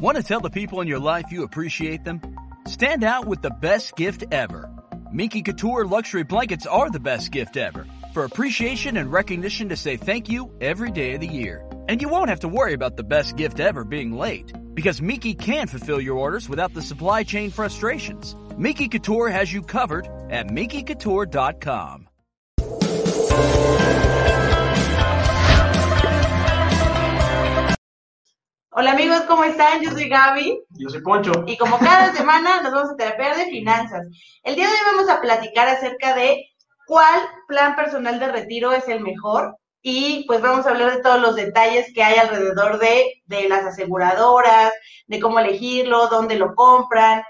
Want to tell the people in your life you appreciate them? Stand out with the best gift ever. Minky Couture luxury blankets are the best gift ever for appreciation and recognition to say thank you every day of the year. And you won't have to worry about the best gift ever being late because Miki can fulfill your orders without the supply chain frustrations. Miki Couture has you covered at MikiCouture.com. Hola amigos, ¿cómo están? Yo soy Gaby. Yo soy Poncho. Y como cada semana nos vamos a terapiar de finanzas. El día de hoy vamos a platicar acerca de cuál plan personal de retiro es el mejor y pues vamos a hablar de todos los detalles que hay alrededor de, de las aseguradoras, de cómo elegirlo, dónde lo compran.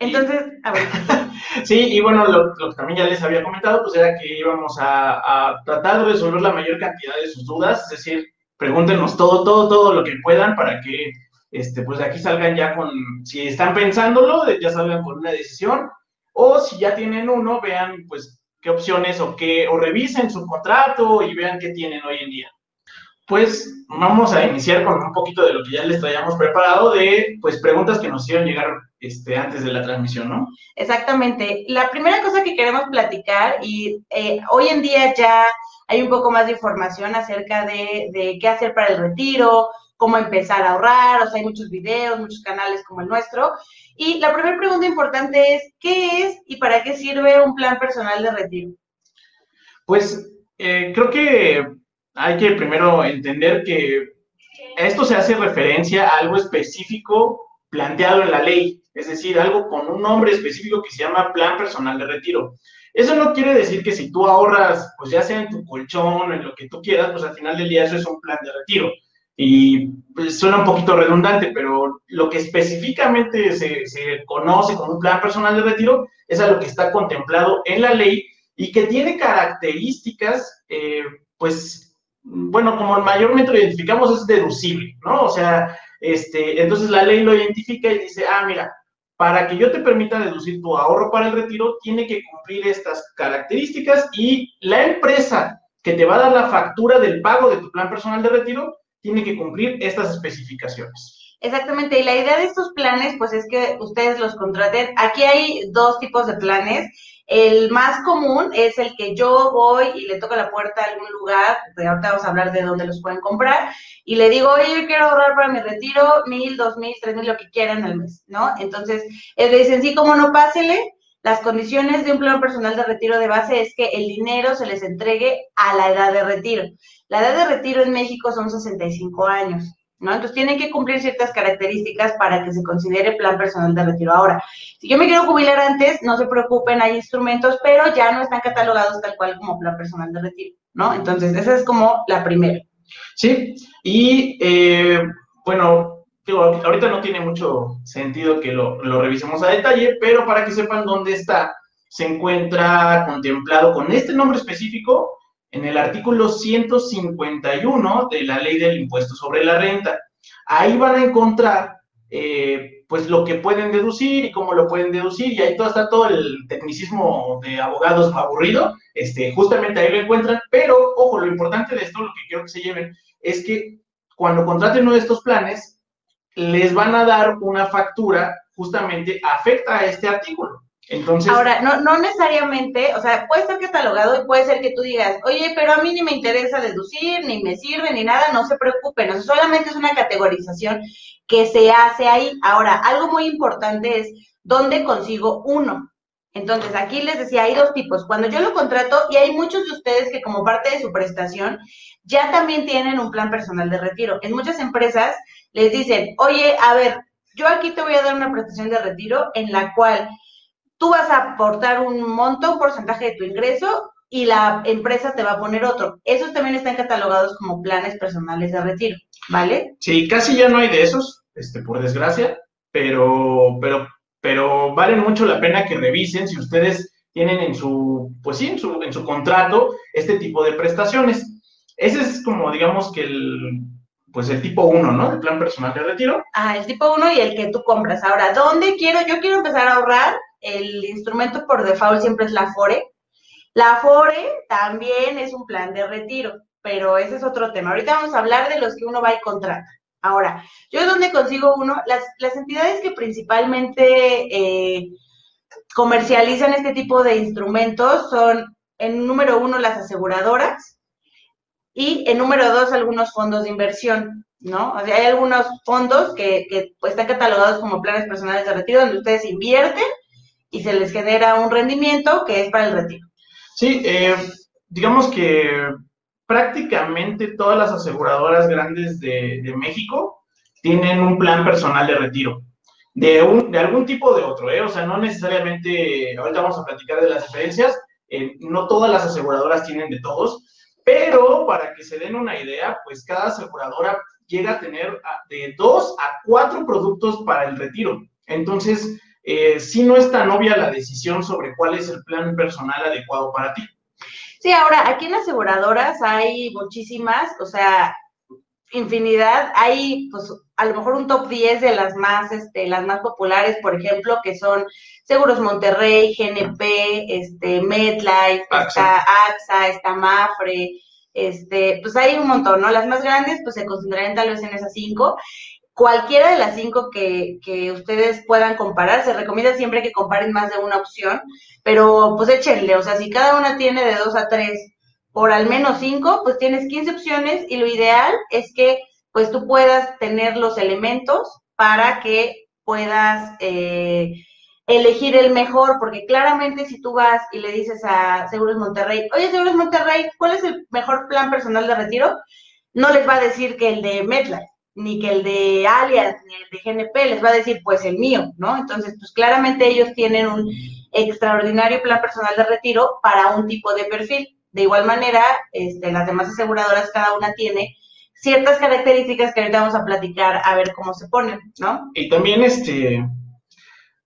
Entonces, a ver. sí, y bueno, lo, que también ya les había comentado, pues era que íbamos a, a tratar de resolver la mayor cantidad de sus dudas, es decir, pregúntenos todo, todo, todo lo que puedan para que, este, pues de aquí salgan ya con, si están pensándolo, ya salgan con una decisión, o si ya tienen uno, vean, pues, qué opciones o qué, o revisen su contrato y vean qué tienen hoy en día. Pues vamos a iniciar con un poquito de lo que ya les traíamos preparado de, pues, preguntas que nos hicieron llegar este, antes de la transmisión, ¿no? Exactamente. La primera cosa que queremos platicar, y eh, hoy en día ya hay un poco más de información acerca de, qué hacer para el retiro, cómo empezar a ahorrar, o sea, hay muchos videos, muchos canales como el nuestro. Y la primera pregunta importante es, ¿qué es y para qué sirve un plan personal de retiro? Pues eh, creo que hay que primero entender que esto se hace referencia a algo específico planteado en la ley, es decir, algo con un nombre específico que se llama plan personal de retiro. Eso no quiere decir que si tú ahorras, pues ya sea en tu colchón, en lo que tú quieras, pues al final del día eso es un plan de retiro. Y pues, suena un poquito redundante, pero lo que específicamente se, se conoce como un plan personal de retiro es a lo que está contemplado en la ley y que tiene características, eh, pues, bueno, como mayormente lo identificamos es deducible, ¿no? O sea, este, entonces la ley lo identifica y dice, ah, mira, para que yo te permita deducir tu ahorro para el retiro, tiene que cumplir estas características y la empresa que te va a dar la factura del pago de tu plan personal de retiro tiene que cumplir estas especificaciones. Exactamente, y la idea de estos planes, pues es que ustedes los contraten. Aquí hay dos tipos de planes. El más común es el que yo voy y le toco la puerta a algún lugar, de ahorita vamos a hablar de dónde los pueden comprar, y le digo, oye, yo quiero ahorrar para mi retiro mil, dos mil, tres mil, lo que quieran al mes, ¿no? Entonces, le dicen, sí, como no, pásele. Las condiciones de un plan personal de retiro de base es que el dinero se les entregue a la edad de retiro. La edad de retiro en México son 65 años. ¿No? Entonces tienen que cumplir ciertas características para que se considere plan personal de retiro. Ahora, si yo me quiero jubilar antes, no se preocupen, hay instrumentos, pero ya no están catalogados tal cual como plan personal de retiro, ¿no? Entonces, esa es como la primera. Sí, y eh, bueno, ahorita no tiene mucho sentido que lo, lo revisemos a detalle, pero para que sepan dónde está, se encuentra contemplado con este nombre específico en el artículo 151 de la ley del impuesto sobre la renta. Ahí van a encontrar eh, pues lo que pueden deducir y cómo lo pueden deducir, y ahí todo está todo el tecnicismo de abogados aburrido, este, justamente ahí lo encuentran, pero ojo, lo importante de esto, lo que quiero que se lleven, es que cuando contraten uno de estos planes, les van a dar una factura justamente afecta a este artículo. Ahora, no, no necesariamente, o sea, puede estar catalogado y puede ser que tú digas, oye, pero a mí ni me interesa deducir, ni me sirve, ni nada, no se preocupen, o solamente es una categorización que se hace ahí. Ahora, algo muy importante es dónde consigo uno. Entonces, aquí les decía, hay dos tipos. Cuando yo lo contrato, y hay muchos de ustedes que como parte de su prestación, ya también tienen un plan personal de retiro. En muchas empresas les dicen, oye, a ver, yo aquí te voy a dar una prestación de retiro en la cual tú vas a aportar un monto, un porcentaje de tu ingreso y la empresa te va a poner otro. Esos también están catalogados como planes personales de retiro, ¿vale? Sí, casi ya no hay de esos, este, por desgracia, pero, pero, pero valen mucho la pena que revisen si ustedes tienen en su, pues sí, en su, en su contrato este tipo de prestaciones. Ese es como, digamos que el, pues el tipo 1, ¿no? El plan personal de retiro. Ah, el tipo 1 y el que tú compras. Ahora, ¿dónde quiero? Yo quiero empezar a ahorrar el instrumento por default siempre es la FORE. La FORE también es un plan de retiro, pero ese es otro tema. Ahorita vamos a hablar de los que uno va y contrata, Ahora, ¿yo dónde consigo uno? Las, las entidades que principalmente eh, comercializan este tipo de instrumentos son, en número uno, las aseguradoras y en número dos, algunos fondos de inversión, ¿no? O sea, hay algunos fondos que, que pues, están catalogados como planes personales de retiro donde ustedes invierten y se les genera un rendimiento que es para el retiro. Sí, eh, digamos que prácticamente todas las aseguradoras grandes de, México tienen un plan personal de retiro. De, un, de algún tipo de otro, ¿eh? O sea, no necesariamente, ahorita vamos a platicar de las diferencias, eh, no todas las aseguradoras tienen de todos, pero para que se den una idea, pues cada aseguradora llega a tener de dos a cuatro productos para el retiro. Entonces, eh, si no es tan obvia la decisión sobre cuál es el plan personal adecuado para ti. Sí, ahora, aquí en aseguradoras hay muchísimas, o sea, infinidad. Hay, pues, a lo mejor un top 10 de las más, este, las más populares, por ejemplo, que son Seguros Monterrey, GNP, este, MedLife, está AXA, está Mafre, este, pues hay un montón, ¿no? Las más grandes, pues se concentrarán tal vez en esas cinco. Cualquiera de las cinco que, que ustedes puedan comparar, se recomienda siempre que comparen más de una opción, pero pues échenle, o sea, si cada una tiene de dos a tres por al menos cinco, pues tienes 15 opciones y lo ideal es que pues tú puedas tener los elementos para que puedas eh, elegir el mejor, porque claramente si tú vas y le dices a Seguros Monterrey, oye Seguros Monterrey, ¿cuál es el mejor plan personal de retiro? No les va a decir que el de MetLife, ni que el de Alias, ni el de GNP, les va a decir pues el mío, ¿no? Entonces, pues claramente ellos tienen un extraordinario plan personal de retiro para un tipo de perfil. De igual manera, este, las demás aseguradoras, cada una tiene ciertas características que ahorita vamos a platicar a ver cómo se ponen, ¿no? Y también, este,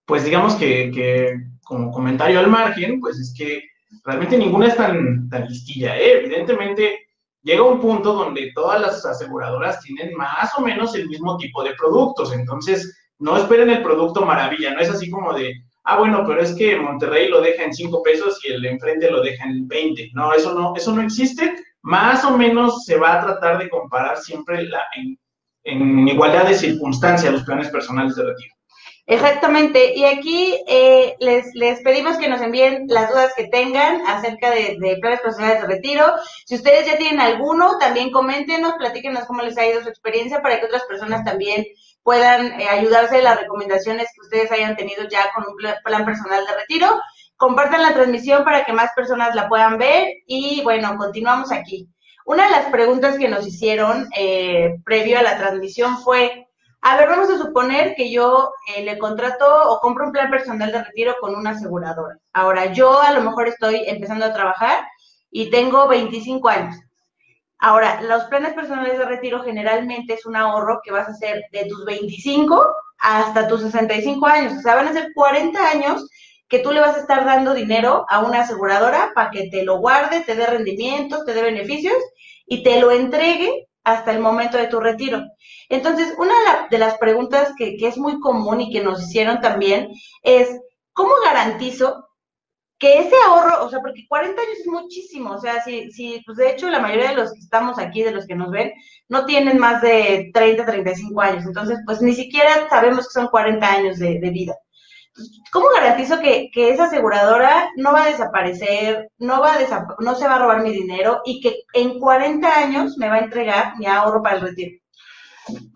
pues digamos que, como comentario al margen, pues es que realmente ninguna es tan, tan listilla, ¿eh? Evidentemente, llega un punto donde todas las aseguradoras tienen más o menos el mismo tipo de productos, entonces no esperen el producto maravilla, no es así como de, ah, bueno, pero es que Monterrey lo deja en 5 pesos y el enfrente lo deja en 20. No, eso no, eso no existe. Más o menos se va a tratar de comparar siempre en, igualdad de circunstancias los planes personales de retiro. Exactamente. Y aquí eh, les, les pedimos que nos envíen las dudas que tengan acerca de, planes personales de retiro. Si ustedes ya tienen alguno, también coméntenos, platíquenos cómo les ha ido su experiencia para que otras personas también puedan eh, ayudarse de las recomendaciones que ustedes hayan tenido ya con un plan personal de retiro. Compartan la transmisión para que más personas la puedan ver y bueno, continuamos aquí. Una de las preguntas que nos hicieron eh, previo a la transmisión fue, a ver, vamos a suponer que yo eh, le contrato o compro un plan personal de retiro con una aseguradora. Ahora, yo a lo mejor estoy empezando a trabajar y tengo 25 años. Ahora, los planes personales de retiro generalmente es un ahorro que vas a hacer de tus 25 hasta tus 65 años. O sea, van a ser 40 años que tú le vas a estar dando dinero a una aseguradora para que te lo guarde, te dé rendimientos, te dé beneficios y te lo entregue hasta el momento de tu retiro. Entonces, una de las preguntas que, que es muy común y que nos hicieron también es, ¿cómo garantizo que ese ahorro, o sea, porque 40 años es muchísimo, o sea, si, si, pues de hecho la mayoría de los que estamos aquí, de los que nos ven, no tienen más de 30, 35 años, entonces pues ni siquiera sabemos que son 40 años de, vida. ¿Cómo garantizo que, que, esa aseguradora no va a desaparecer, no, va a no se va a robar mi dinero y que en 40 años me va a entregar mi ahorro para el retiro?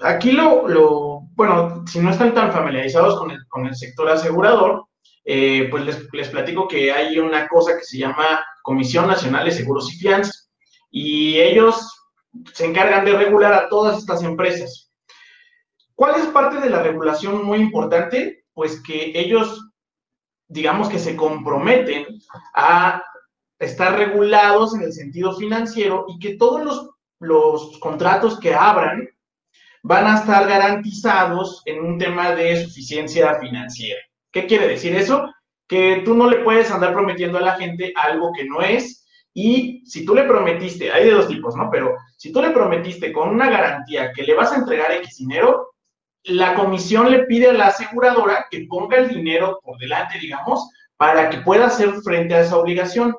Aquí lo, bueno, si no están tan familiarizados con el, sector asegurador, eh, pues les, platico que hay una cosa que se llama Comisión Nacional de Seguros y Fianzas y ellos se encargan de regular a todas estas empresas. ¿Cuál es parte de la regulación muy importante? Pues que ellos, digamos que se comprometen a estar regulados en el sentido financiero y que todos los contratos que abran van a estar garantizados en un tema de suficiencia financiera. ¿Qué quiere decir eso? Que tú no le puedes andar prometiendo a la gente algo que no es y si tú le prometiste, hay de dos tipos, ¿no? Pero si tú le prometiste con una garantía que le vas a entregar X dinero, la comisión le pide a la aseguradora que ponga el dinero por delante, digamos, para que pueda hacer frente a esa obligación.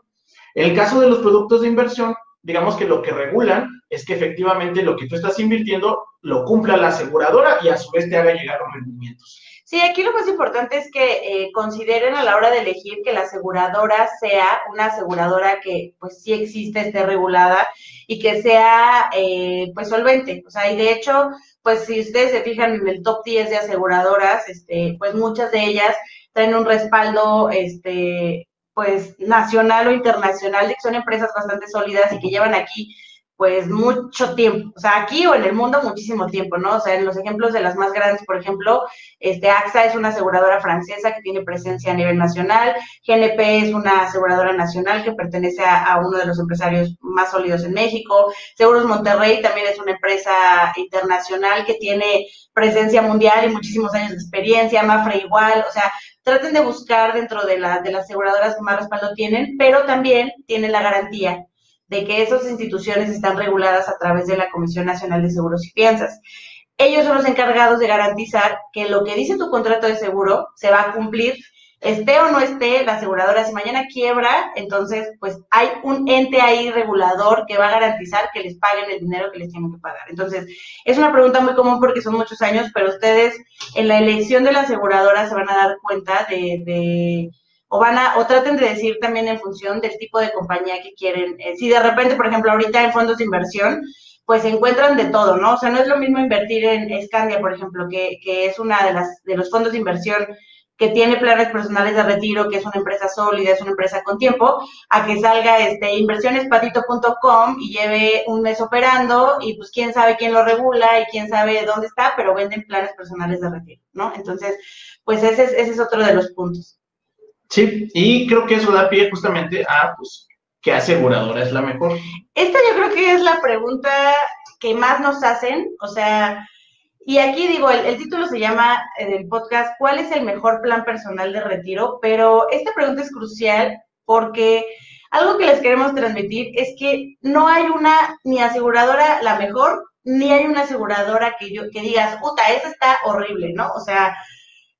En el caso de los productos de inversión, digamos que lo que regulan, es que efectivamente lo que tú estás invirtiendo lo cumpla la aseguradora y a su vez te haga llegar los rendimientos. Sí, aquí lo más importante es que eh, consideren a la hora de elegir que la aseguradora sea una aseguradora que pues sí existe, esté regulada y que sea eh, pues solvente. O sea, y de hecho, pues si ustedes se fijan en el top 10 de aseguradoras, este, pues muchas de ellas traen un respaldo este, pues nacional o internacional, de que son empresas bastante sólidas y que llevan aquí pues mucho tiempo, o sea, aquí o en el mundo muchísimo tiempo, ¿no? O sea, en los ejemplos de las más grandes, por ejemplo, este AXA es una aseguradora francesa que tiene presencia a nivel nacional, GNP es una aseguradora nacional que pertenece a, uno de los empresarios más sólidos en México, Seguros Monterrey también es una empresa internacional que tiene presencia mundial y muchísimos años de experiencia, Mafre igual, o sea, traten de buscar dentro de, la, de las aseguradoras que más respaldo tienen, pero también tienen la garantía de que esas instituciones están reguladas a través de la Comisión Nacional de Seguros y Fianzas. Ellos son los encargados de garantizar que lo que dice tu contrato de seguro se va a cumplir, esté o no esté la aseguradora. Si mañana quiebra, entonces pues hay un ente ahí regulador que va a garantizar que les paguen el dinero que les tienen que pagar. Entonces, es una pregunta muy común porque son muchos años, pero ustedes en la elección de la aseguradora se van a dar cuenta de o van a, o traten de decir también en función del tipo de compañía que quieren. Eh, si de repente, por ejemplo, ahorita en fondos de inversión, pues se encuentran de todo, ¿no? O sea, no es lo mismo invertir en Scandia, por ejemplo, que, que es una de las de los fondos de inversión que tiene planes personales de retiro, que es una empresa sólida, es una empresa con tiempo, a que salga este inversionespatito.com y lleve un mes operando y pues quién sabe quién lo regula y quién sabe dónde está, pero venden planes personales de retiro, ¿no? Entonces, pues ese es, ese es otro de los puntos. Sí, y creo que eso da pie justamente a, pues, ¿qué aseguradora es la mejor? Esta yo creo que es la pregunta que más nos hacen, o sea, y aquí digo, el, título se llama en el podcast, ¿cuál es el mejor plan personal de retiro? Pero esta pregunta es crucial porque algo que les queremos transmitir es que no hay una ni aseguradora la mejor, ni hay una aseguradora que yo que digas, puta, esa está horrible, ¿no? O sea,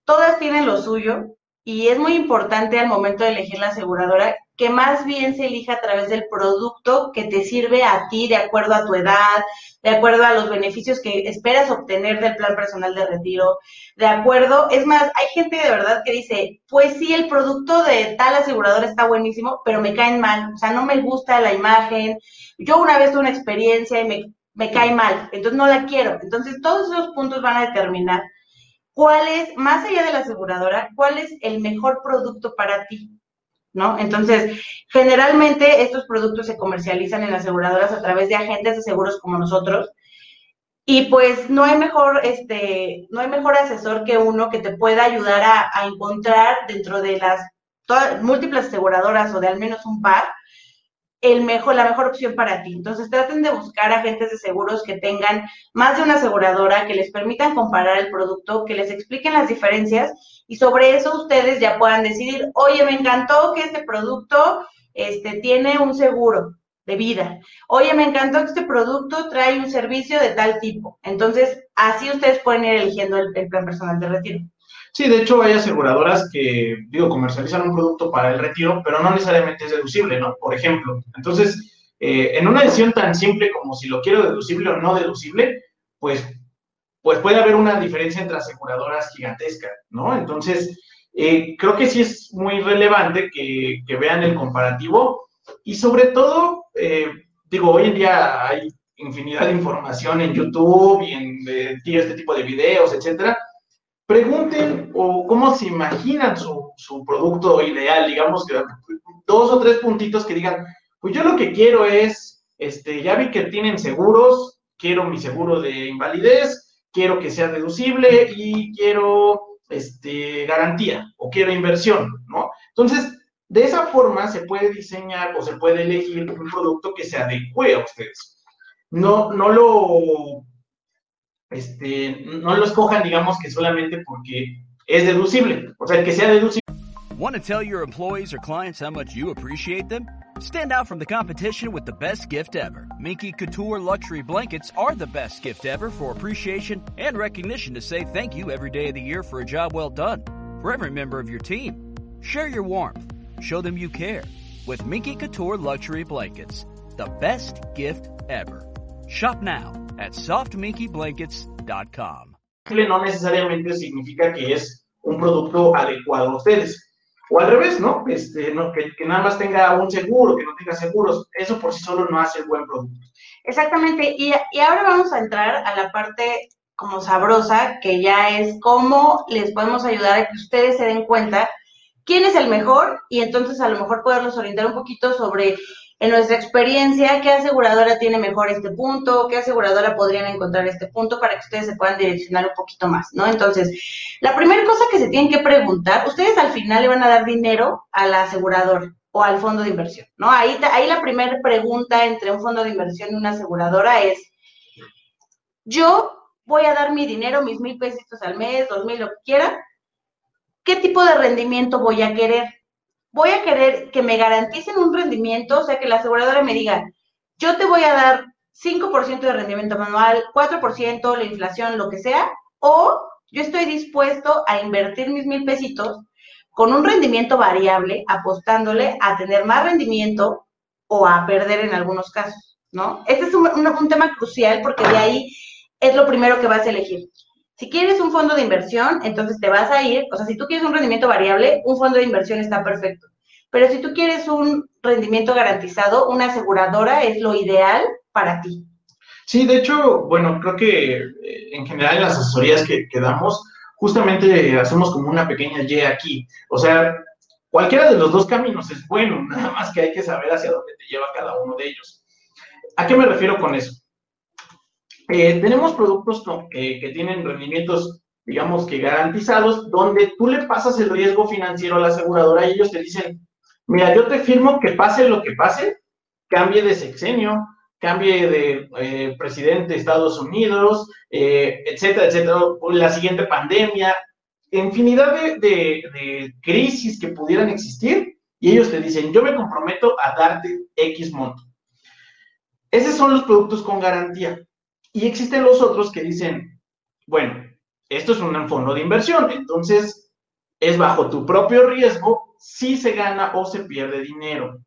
todas tienen lo suyo y es muy importante al momento de elegir la aseguradora que más bien se elija a través del producto que te sirve a ti de acuerdo a tu edad, de acuerdo a los beneficios que esperas obtener del plan personal de retiro, de acuerdo, es más, hay gente de verdad que dice, pues sí, el producto de tal aseguradora está buenísimo, pero me caen mal, o sea, no me gusta la imagen, yo una vez tuve una experiencia y me, me cae mal, entonces no la quiero, entonces todos esos puntos van a determinar cuál es, más allá de la aseguradora, cuál es el mejor producto para ti, ¿no? Entonces, generalmente estos productos se comercializan en aseguradoras a través de agentes de seguros como nosotros. Y pues no hay mejor, este, no hay mejor asesor que uno que te pueda ayudar a, encontrar dentro de las múltiples aseguradoras o de al menos un par, el mejor, la mejor opción para ti. Entonces traten de buscar agentes de seguros que tengan más de una aseguradora, que les permitan comparar el producto, que les expliquen las diferencias y sobre eso ustedes ya puedan decidir, oye, me encantó que este producto este, tiene un seguro de vida. Oye, me encantó que este producto trae un servicio de tal tipo. Entonces, así ustedes pueden ir eligiendo el plan personal de retiro. Sí, de hecho hay aseguradoras que, digo, comercializan un producto para el retiro, pero no necesariamente es deducible, ¿no? Por ejemplo. Entonces, eh, en una decisión tan simple como si lo quiero deducible o no deducible, pues, pues puede haber una diferencia entre aseguradoras gigantesca, ¿no? Entonces, eh, creo que sí es muy relevante que, vean el comparativo y sobre todo, eh, digo, hoy en día hay infinidad de información en YouTube y en este tipo de videos, etcétera, pregunten o cómo se imaginan su, su, producto ideal, digamos que dos o tres puntitos que digan, pues yo lo que quiero es, este, ya vi que tienen seguros, quiero mi seguro de invalidez, quiero que sea deducible y quiero este, garantía o quiero inversión, ¿no? Entonces, de esa forma se puede diseñar o se puede elegir un producto que se adecue a ustedes. No, no lo este, no lo escojan, digamos que solamente porque es deducible. O sea, que sea deducible. Want to tell your employees or clients how much you appreciate them? Stand out from the competition with the best gift ever. Minky Couture luxury blankets are the best gift ever for appreciation and recognition to say thank you every day of the year for a job well done. For every member of your team, share your warmth. Show them you care with Minky Couture luxury blankets. The best gift ever. Shop now at softminkeyblankets.com. No necesariamente significa que es un producto adecuado a ustedes. O al revés, ¿no? Este, no que, que, nada más tenga un seguro, que no tenga seguros. Eso por sí solo no hace buen producto. Exactamente. Y, y ahora vamos a entrar a la parte como sabrosa, que ya es cómo les podemos ayudar a que ustedes se den cuenta quién es el mejor y entonces a lo mejor poderlos orientar un poquito sobre en nuestra experiencia, ¿qué aseguradora tiene mejor este punto? ¿Qué aseguradora podrían encontrar este punto para que ustedes se puedan direccionar un poquito más, ¿no? Entonces, la primera cosa que se tienen que preguntar, ustedes al final le van a dar dinero al asegurador o al fondo de inversión, ¿no? Ahí, ahí la primera pregunta entre un fondo de inversión y una aseguradora es, yo voy a dar mi dinero, mis mil pesitos al mes, dos mil, lo que quiera, ¿qué tipo de rendimiento voy a querer? Voy a querer que me garanticen un rendimiento, o sea, que la aseguradora me diga, yo te voy a dar 5% de rendimiento manual, 4%, la inflación, lo que sea, o yo estoy dispuesto a invertir mis mil pesitos con un rendimiento variable, apostándole a tener más rendimiento o a perder en algunos casos, ¿no? Este es un, un tema crucial porque de ahí es lo primero que vas a elegir. Si quieres un fondo de inversión, entonces te vas a ir, o sea, si tú quieres un rendimiento variable, un fondo de inversión está perfecto. Pero si tú quieres un rendimiento garantizado, una aseguradora es lo ideal para ti. Sí, de hecho, bueno, creo que eh, en general en las asesorías que, que damos, justamente hacemos como una pequeña Y aquí. O sea, cualquiera de los dos caminos es bueno, nada más que hay que saber hacia dónde te lleva cada uno de ellos. ¿A qué me refiero con eso? Eh, tenemos productos que, tienen rendimientos, digamos que garantizados, donde tú le pasas el riesgo financiero a la aseguradora y ellos te dicen, mira, yo te firmo que pase lo que pase, cambie de sexenio, cambie de eh, presidente de Estados Unidos, eh, etcétera, etcétera, la siguiente pandemia, infinidad de, de, crisis que pudieran existir, y ellos te dicen, yo me comprometo a darte X monto. Esos son los productos con garantía. Y existen los otros que dicen, bueno, esto es un fondo de inversión, entonces es bajo tu propio riesgo si se gana o se pierde dinero.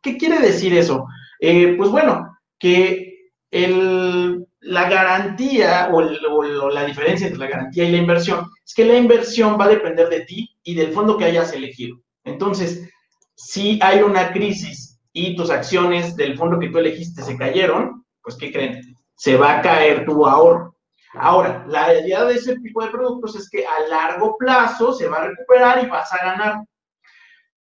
¿Qué quiere decir eso? Eh, pues bueno, que la garantía o, o, la diferencia entre la garantía y la inversión es que la inversión va a depender de ti y del fondo que hayas elegido. Entonces, si hay una crisis y tus acciones del fondo que tú elegiste se cayeron, pues ¿qué creen? Se va a caer tu ahorro. Ahora, la idea de ese tipo de productos es que a largo plazo se va a recuperar y vas a ganar.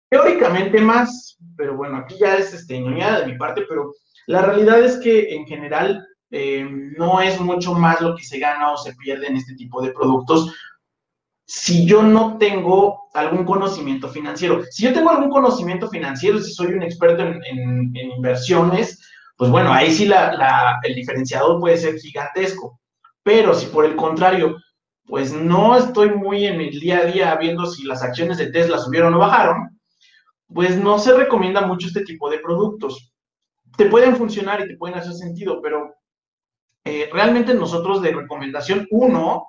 Teóricamente más, pero bueno, aquí ya es este, de mi parte, pero la realidad es que en general eh, no es mucho más lo que se gana o se pierde en este tipo de productos si yo no tengo algún conocimiento financiero. Si yo tengo algún conocimiento financiero, si soy un experto en inversiones, pues bueno, ahí sí el diferenciador puede ser gigantesco. Pero si por el contrario, pues no estoy muy en el día a día viendo si las acciones de Tesla subieron o bajaron, pues no se recomienda mucho este tipo de productos. Te pueden funcionar y te pueden hacer sentido, pero eh, realmente nosotros de recomendación uno,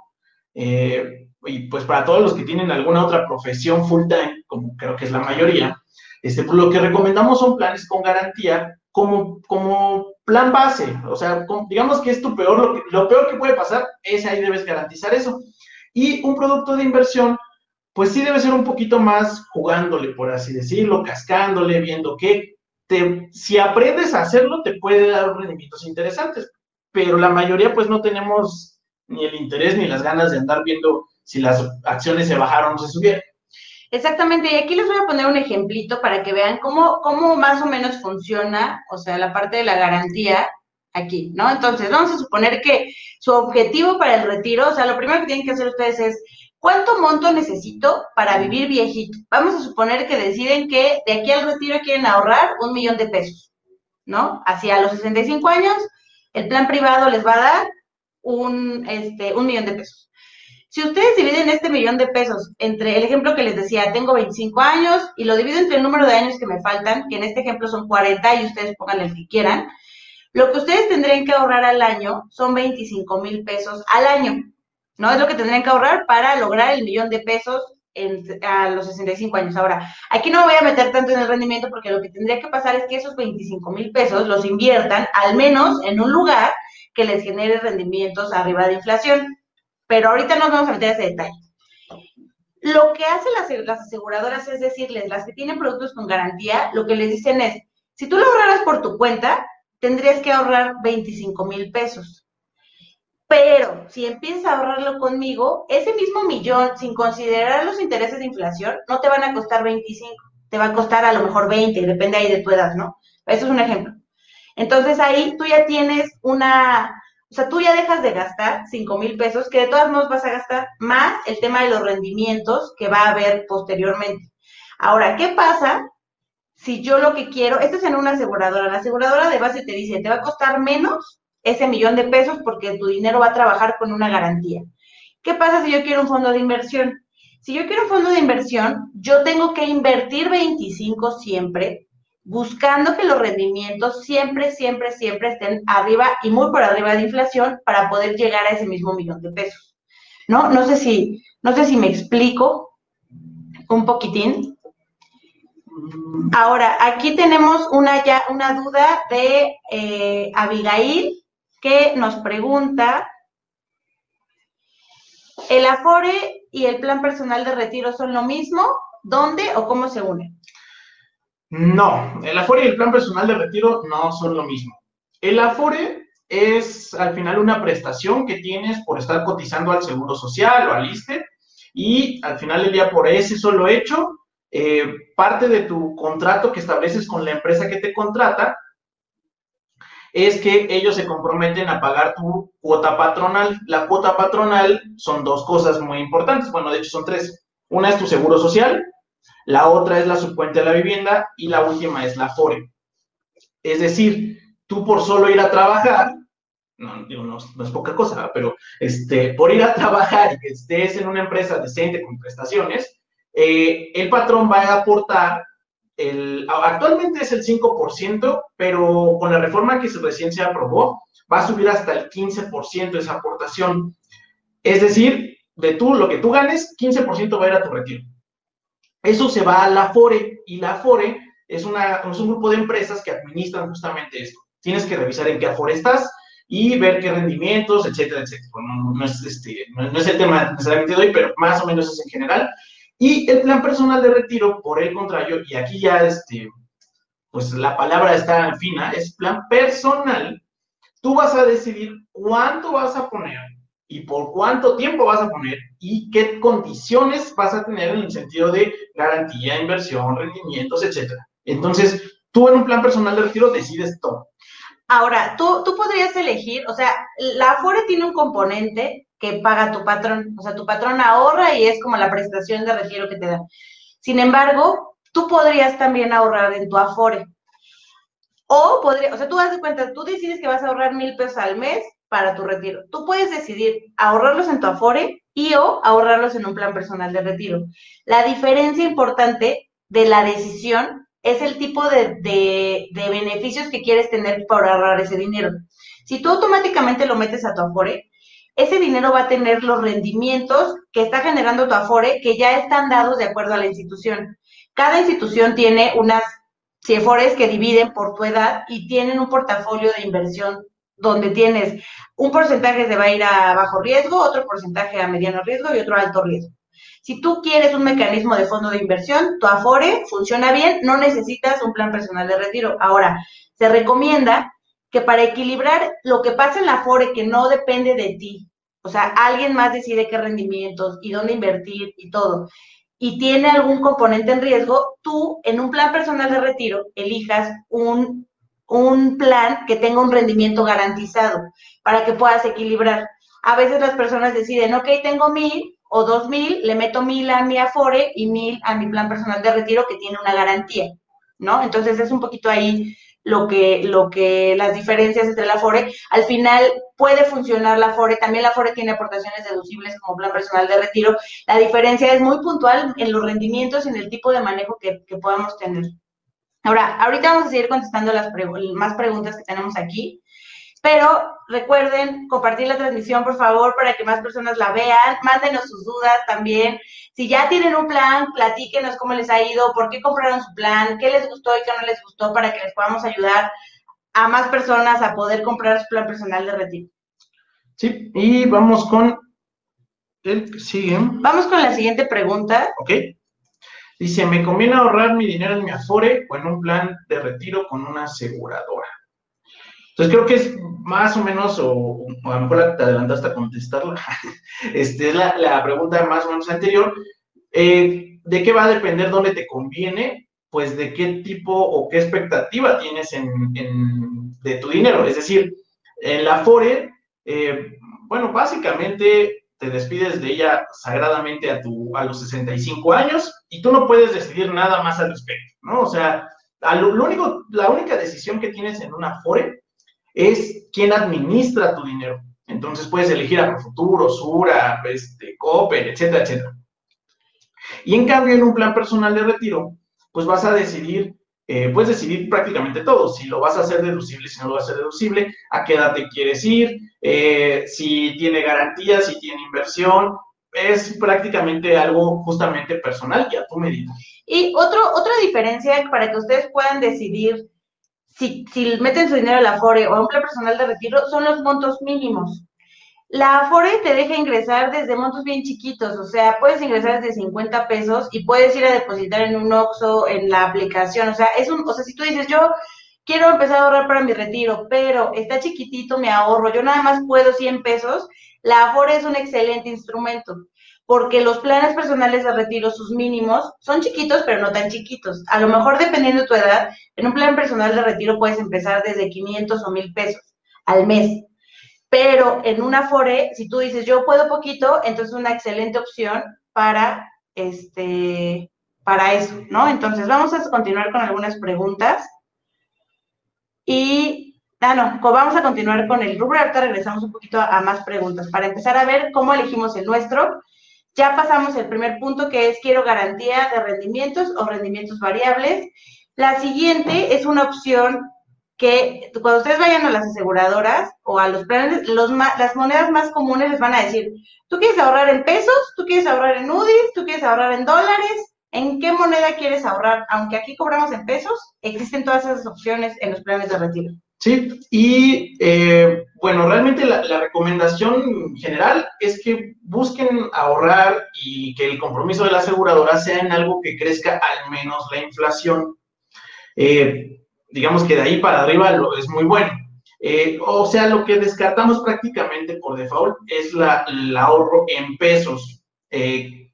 eh, y pues para todos los que tienen alguna otra profesión full time, como creo que es la mayoría, este, pues lo que recomendamos son planes con garantía como, como plan base. O sea, digamos que es tu peor, lo, peor que puede pasar es ahí debes garantizar eso. Y un producto de inversión, pues sí debe ser un poquito más jugándole, por así decirlo, cascándole, viendo que te, si aprendes a hacerlo, te puede dar rendimientos interesantes. Pero la mayoría, pues no tenemos ni el interés ni las ganas de andar viendo si las acciones se bajaron o se subieron. Exactamente, y aquí les voy a poner un ejemplito para que vean cómo, cómo más o menos funciona, o sea, la parte de la garantía aquí, ¿no? Entonces, vamos a suponer que su objetivo para el retiro, o sea, lo primero que tienen que hacer ustedes es, ¿cuánto monto necesito para vivir viejito? Vamos a suponer que deciden que de aquí al retiro quieren ahorrar un millón de pesos, ¿no? Hacia los 65 años, el plan privado les va a dar un, este, un millón de pesos. Si ustedes dividen este millón de pesos entre el ejemplo que les decía, tengo 25 años y lo divido entre el número de años que me faltan, que en este ejemplo son 40 y ustedes pongan el que quieran, lo que ustedes tendrían que ahorrar al año son 25 mil pesos al año. ¿No? Es lo que tendrían que ahorrar para lograr el millón de pesos a los 65 años. Ahora, aquí no me voy a meter tanto en el rendimiento porque lo que tendría que pasar es que esos 25 mil pesos los inviertan al menos en un lugar que les genere rendimientos arriba de inflación. Pero ahorita no vamos a meter ese detalle. Lo que hacen las, las aseguradoras es decirles, las que tienen productos con garantía, lo que les dicen es, si tú lo ahorraras por tu cuenta, tendrías que ahorrar 25 mil pesos. Pero si empiezas a ahorrarlo conmigo, ese mismo millón, sin considerar los intereses de inflación, no te van a costar 25, te va a costar a lo mejor 20, depende ahí de tu edad, ¿no? Eso es un ejemplo. Entonces ahí tú ya tienes una, o sea, tú ya dejas de gastar 5 mil pesos, que de todas modos vas a gastar más el tema de los rendimientos que va a haber posteriormente. Ahora, ¿qué pasa si yo lo que quiero, esto es en una aseguradora, la aseguradora de base te dice, te va a costar menos ese millón de pesos porque tu dinero va a trabajar con una garantía. ¿Qué pasa si yo quiero un fondo de inversión? Si yo quiero un fondo de inversión, yo tengo que invertir 25 siempre, buscando que los rendimientos siempre, siempre, siempre estén arriba y muy por arriba de inflación para poder llegar a ese mismo millón de pesos. ¿No? No sé si, no sé si me explico un poquitín. Ahora, aquí tenemos una, ya, una duda de eh, Abigail que nos pregunta, ¿el Afore y el plan personal de retiro son lo mismo? ¿Dónde o cómo se unen? No, el Afore y el plan personal de retiro no son lo mismo. El Afore es al final una prestación que tienes por estar cotizando al Seguro Social o al ISTE y al final del día por ese solo hecho, eh, parte de tu contrato que estableces con la empresa que te contrata es que ellos se comprometen a pagar tu cuota patronal. La cuota patronal son dos cosas muy importantes, bueno, de hecho son tres. Una es tu seguro social, la otra es la subcuenta de la vivienda y la última es la FORE. Es decir, tú por solo ir a trabajar, no, no, es poca cosa, pero este, por ir a trabajar y estés en una empresa decente con prestaciones, eh, el patrón va a aportar el, actualmente es el 5%, pero con la reforma que recién se aprobó, va a subir hasta el 15% esa aportación. Es decir, de tú, lo que tú ganes, 15% va a ir a tu retiro. Eso se va a la FORE y la FORE es, una, es un grupo de empresas que administran justamente esto. Tienes que revisar en qué AFORE estás y ver qué rendimientos, etcétera, etcétera. no, es, este, no, es el tema necesariamente de hoy, pero más o menos es en general. Y el plan personal de retiro, por el contrario, y aquí ya este, pues la palabra está fina, es plan personal. Tú vas a decidir cuánto vas a poner y por cuánto tiempo vas a poner y qué condiciones vas a tener en el sentido de garantía, inversión, rendimientos, etcétera. Entonces, tú en un plan personal de retiro decides todo. Ahora, tú, tú podrías elegir, o sea, la Afore tiene un componente que paga tu patrón. O sea, tu patrón ahorra y es como la prestación de retiro que te dan. Sin embargo, tú podrías también ahorrar en tu Afore. O podría, o sea, tú das cuenta, tú decides que vas a ahorrar mil pesos al mes para tu retiro. Tú puedes decidir ahorrarlos en tu Afore y o ahorrarlos en un plan personal de retiro. La diferencia importante de la decisión es el tipo de, de, beneficios que quieres tener para ahorrar ese dinero. Si tú automáticamente lo metes a tu Afore, ese dinero va a tener los rendimientos que está generando tu Afore, que ya están dados de acuerdo a la institución. Cada institución tiene unas CIEFORES que dividen por tu edad y tienen un portafolio de inversión donde tienes un porcentaje se va a ir a bajo riesgo, otro porcentaje a mediano riesgo y otro a alto riesgo. Si tú quieres un mecanismo de fondo de inversión, tu Afore funciona bien, no necesitas un plan personal de retiro. Ahora, se recomienda que para equilibrar lo que pasa en la Afore, que no depende de ti, o sea, alguien más decide qué rendimientos y dónde invertir y todo, y tiene algún componente en riesgo, tú en un plan personal de retiro elijas un, un plan que tenga un rendimiento garantizado para que puedas equilibrar. A veces las personas deciden, ok, tengo mil o dos mil, le meto mil a mi Afore y mil a mi plan personal de retiro que tiene una garantía, ¿no? Entonces es un poquito ahí lo que, lo que las diferencias entre la FORE. Al final puede funcionar la FORE, también la FORE tiene aportaciones deducibles como plan personal de retiro. La diferencia es muy puntual en los rendimientos y en el tipo de manejo que, podamos tener. Ahora, ahorita vamos a seguir contestando las más preguntas que tenemos aquí, Pero recuerden compartir la transmisión, por favor, para que más personas la vean. Mándenos sus dudas también. Si ya tienen un plan, platíquenos cómo les ha ido, por qué compraron su plan, qué les gustó y qué no les gustó, para que les podamos ayudar a más personas a poder comprar su plan personal de retiro. Sí, y vamos con el que sigue. Vamos con la siguiente pregunta. Ok. Dice, ¿me conviene ahorrar mi dinero en mi Afore o en un plan de retiro con una aseguradora? Entonces creo que es más o menos, o, a lo mejor te adelantaste a contestarla, este, es la, pregunta más o menos anterior. Eh, ¿De qué va a depender dónde te conviene? Pues de qué tipo o qué expectativa tienes en, de tu dinero. Es decir, en la Afore, eh, bueno, básicamente te despides de ella sagradamente a, tu, a los 65 años y tú no puedes decidir nada más al respecto, ¿no? O sea, lo, único, la única decisión que tienes en una FORE es quién administra tu dinero. Entonces puedes elegir a Profuturo, Sura, este, Cooper, etcétera, etcétera. Y en cambio, en un plan personal de retiro, pues vas a decidir eh, puedes decidir prácticamente todo, si lo vas a hacer deducible, si no lo vas a hacer deducible, a qué edad te quieres ir, eh, si tiene garantía, si tiene inversión, es prácticamente algo justamente personal y a tu medida. Y otro, otra diferencia para que ustedes puedan decidir si, si meten su dinero a la FORE o a un plan personal de retiro son los montos mínimos. La Afore te deja ingresar desde montos bien chiquitos, o sea, puedes ingresar desde 50 pesos y puedes ir a depositar en un OXO, en la aplicación, o sea, es un, o sea, si tú dices, yo quiero empezar a ahorrar para mi retiro, pero está chiquitito, me ahorro, yo nada más puedo 100 pesos, la Afore es un excelente instrumento, porque los planes personales de retiro, sus mínimos, son chiquitos, pero no tan chiquitos. A lo mejor, dependiendo de tu edad, en un plan personal de retiro puedes empezar desde 500 o 1000 pesos al mes pero en una FORE, si tú dices yo puedo poquito, entonces es una excelente opción para este para eso, ¿no? Entonces vamos a continuar con algunas preguntas. Y, ah, no, vamos a continuar con el rubro. Ahorita regresamos un poquito a, a más preguntas para empezar a ver cómo elegimos el nuestro. Ya pasamos el primer punto que es quiero garantía de rendimientos o rendimientos variables. La siguiente es una opción que cuando ustedes vayan a las aseguradoras o a los planes, las monedas más comunes les van a decir, tú quieres ahorrar en pesos, tú quieres ahorrar en UDIs, tú quieres ahorrar en dólares, ¿en qué moneda quieres ahorrar? Aunque aquí cobramos en pesos, existen todas esas opciones en los planes de retiro. Sí, y eh, bueno, realmente la, recomendación general es que busquen ahorrar y que el compromiso de la aseguradora sea en algo que crezca al menos la inflación. Eh, digamos que de ahí para arriba es muy bueno. Eh, o sea, lo que descartamos prácticamente por default es la, el ahorro en pesos. Eh,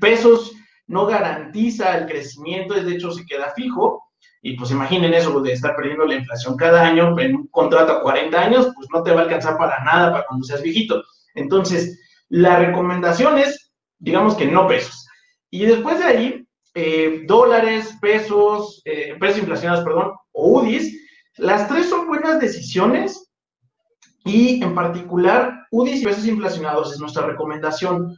pesos no garantiza el crecimiento, de hecho se queda fijo. Y pues imaginen eso de estar perdiendo la inflación cada año en un contrato a 40 años, pues no te va a alcanzar para nada para cuando seas viejito. Entonces, la recomendación es, digamos que no pesos. Y después de ahí, eh, dólares, pesos, eh, pesos inflacionados, perdón, o UDIs, las tres son buenas decisiones y en particular UDIs y pesos inflacionados es nuestra recomendación.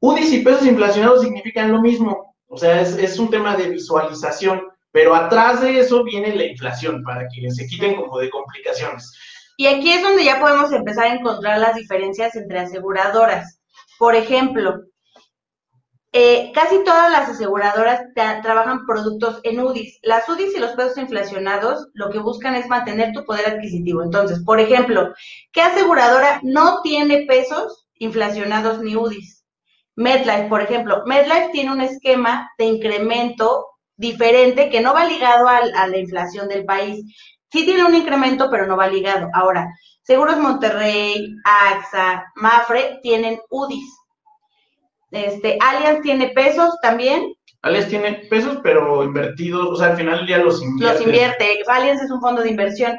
UDIs y pesos inflacionados significan lo mismo, o sea, es, un tema de visualización, pero atrás de eso viene la inflación para que se quiten como de complicaciones. Y aquí es donde ya podemos empezar a encontrar las diferencias entre aseguradoras. Por ejemplo, eh, casi todas las aseguradoras trabajan productos en UDIs. Las UDIs y los pesos inflacionados lo que buscan es mantener tu poder adquisitivo. Entonces, por ejemplo, ¿qué aseguradora no tiene pesos inflacionados ni UDIs? MedLife, por ejemplo. MedLife tiene un esquema de incremento diferente que no va ligado a, a la inflación del país. Sí tiene un incremento, pero no va ligado. Ahora, Seguros Monterrey, AXA, Mafre tienen UDIs este, Allianz tiene pesos también. Allianz tiene pesos, pero invertidos, o sea, al final ya los invierte. Los invierte. Allianz es un fondo de inversión.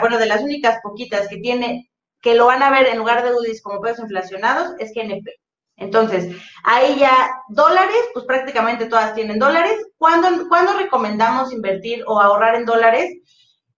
Bueno, de las únicas poquitas que tiene, que lo van a ver en lugar de UDIs como pesos inflacionados, es GNP. Entonces, ahí ya dólares, pues prácticamente todas tienen dólares. ¿Cuándo, ¿cuándo recomendamos invertir o ahorrar en dólares?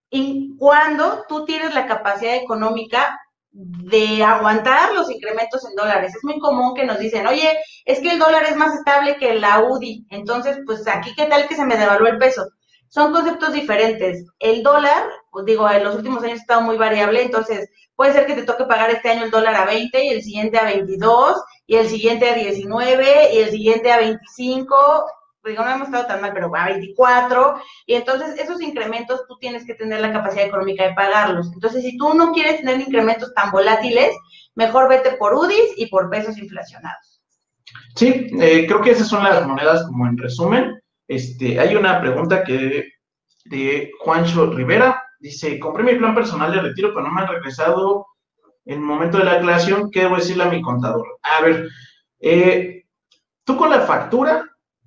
Y cuando tú tienes la capacidad económica de aguantar los incrementos en dólares. Es muy común que nos dicen, oye, es que el dólar es más estable que la UDI, entonces, pues aquí qué tal que se me devaluó el peso. Son conceptos diferentes. El dólar, digo, en los últimos años ha estado muy variable, entonces puede ser que te toque pagar este año el dólar a 20 y el siguiente a 22 y el siguiente a 19 y el siguiente a 25 digo, no hemos estado tan mal, pero a 24, y entonces esos incrementos tú tienes que tener la capacidad económica de pagarlos. Entonces, si tú no quieres tener incrementos tan volátiles, mejor vete por UDIs y por pesos inflacionados. Sí, eh, creo que esas son las monedas como en resumen. Este, hay una pregunta que de Juancho Rivera, dice, compré mi plan personal de retiro, pero no me han regresado el momento de la aclaración, ¿qué debo decirle a mi contador? A ver, eh, tú con la factura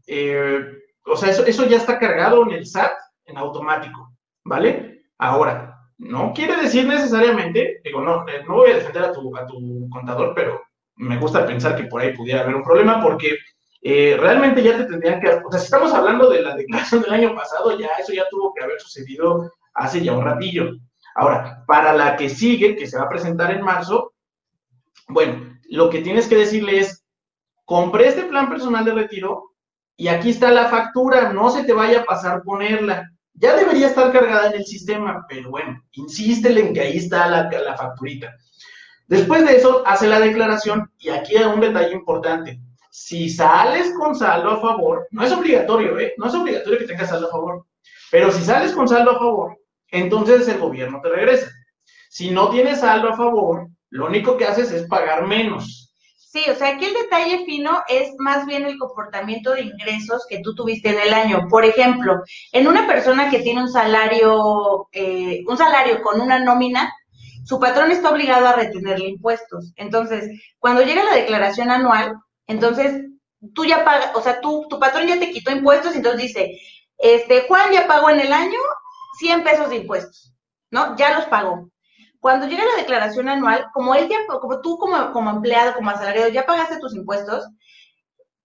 eh, o sea, eso, eso ya está cargado en el SAT en automático, ¿vale? Ahora, no quiere decir necesariamente, digo, no, eh, no voy a defender a tu, a tu contador, pero me gusta pensar que por ahí pudiera haber un problema porque realmente ya te tendrían que, o sea, si estamos hablando de la declaración del año pasado, ya eso ya tuvo que haber sucedido hace ya un ratillo. Ahora, para la que sigue, que se va a presentar en marzo, bueno, lo que tienes que decirle es, compré este plan personal de retiro, y aquí está la factura, no se te vaya a pasar ponerla. Ya debería estar cargada en el sistema, pero bueno, insístele en que ahí está la, la facturita. Después de eso, hace la declaración y aquí hay un detalle importante. Si sales con saldo a favor, no es obligatorio, ¿eh? No es obligatorio que tengas saldo a favor, pero si sales con saldo a favor, entonces el gobierno te regresa. Si no tienes saldo a favor, lo único que haces es pagar menos. Sí, o sea, aquí el detalle fino es más bien el comportamiento de ingresos que tú tuviste en el año. Por ejemplo, en una persona que tiene un salario, eh, un salario con una nómina, su patrón está obligado a retenerle impuestos. Entonces, cuando llega la declaración anual, entonces tú ya pagas, o sea, tú, tu patrón ya te quitó impuestos, entonces dice, este, Juan ya pagó en el año 100 pesos de impuestos, ¿no? Ya los pagó. Cuando llega la declaración anual, como él como tú como, como empleado, como asalariado, ya pagaste tus impuestos,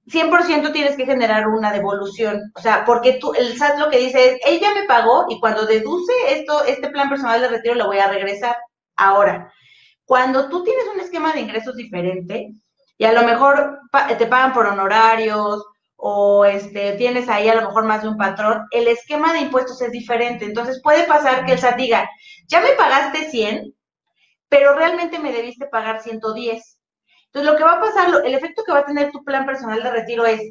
100% tienes que generar una devolución. O sea, porque tú, el SAT lo que dice es, él ya me pagó y cuando deduce esto, este plan personal de retiro lo voy a regresar. Ahora, cuando tú tienes un esquema de ingresos diferente y a lo mejor te pagan por honorarios o este, tienes ahí a lo mejor más de un patrón, el esquema de impuestos es diferente. Entonces puede pasar que el SAT diga, ya me pagaste 100, pero realmente me debiste pagar 110. Entonces lo que va a pasar, el efecto que va a tener tu plan personal de retiro es,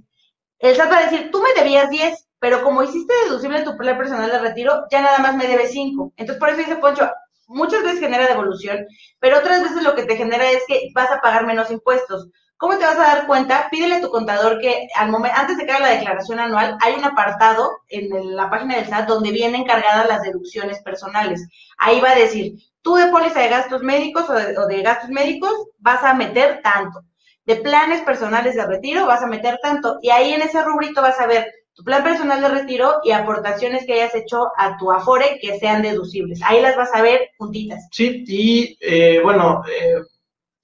el SAT va a decir, tú me debías 10, pero como hiciste deducible tu plan personal de retiro, ya nada más me debes 5. Entonces por eso dice Poncho, muchas veces genera devolución, pero otras veces lo que te genera es que vas a pagar menos impuestos. ¿Cómo te vas a dar cuenta? Pídele a tu contador que al momento, antes de que haga la declaración anual, hay un apartado en la página del SAT donde vienen cargadas las deducciones personales. Ahí va a decir, tú de póliza de gastos médicos o de, o de gastos médicos vas a meter tanto. De planes personales de retiro vas a meter tanto. Y ahí en ese rubrito vas a ver tu plan personal de retiro y aportaciones que hayas hecho a tu Afore que sean deducibles. Ahí las vas a ver juntitas. Sí, y eh, bueno, eh,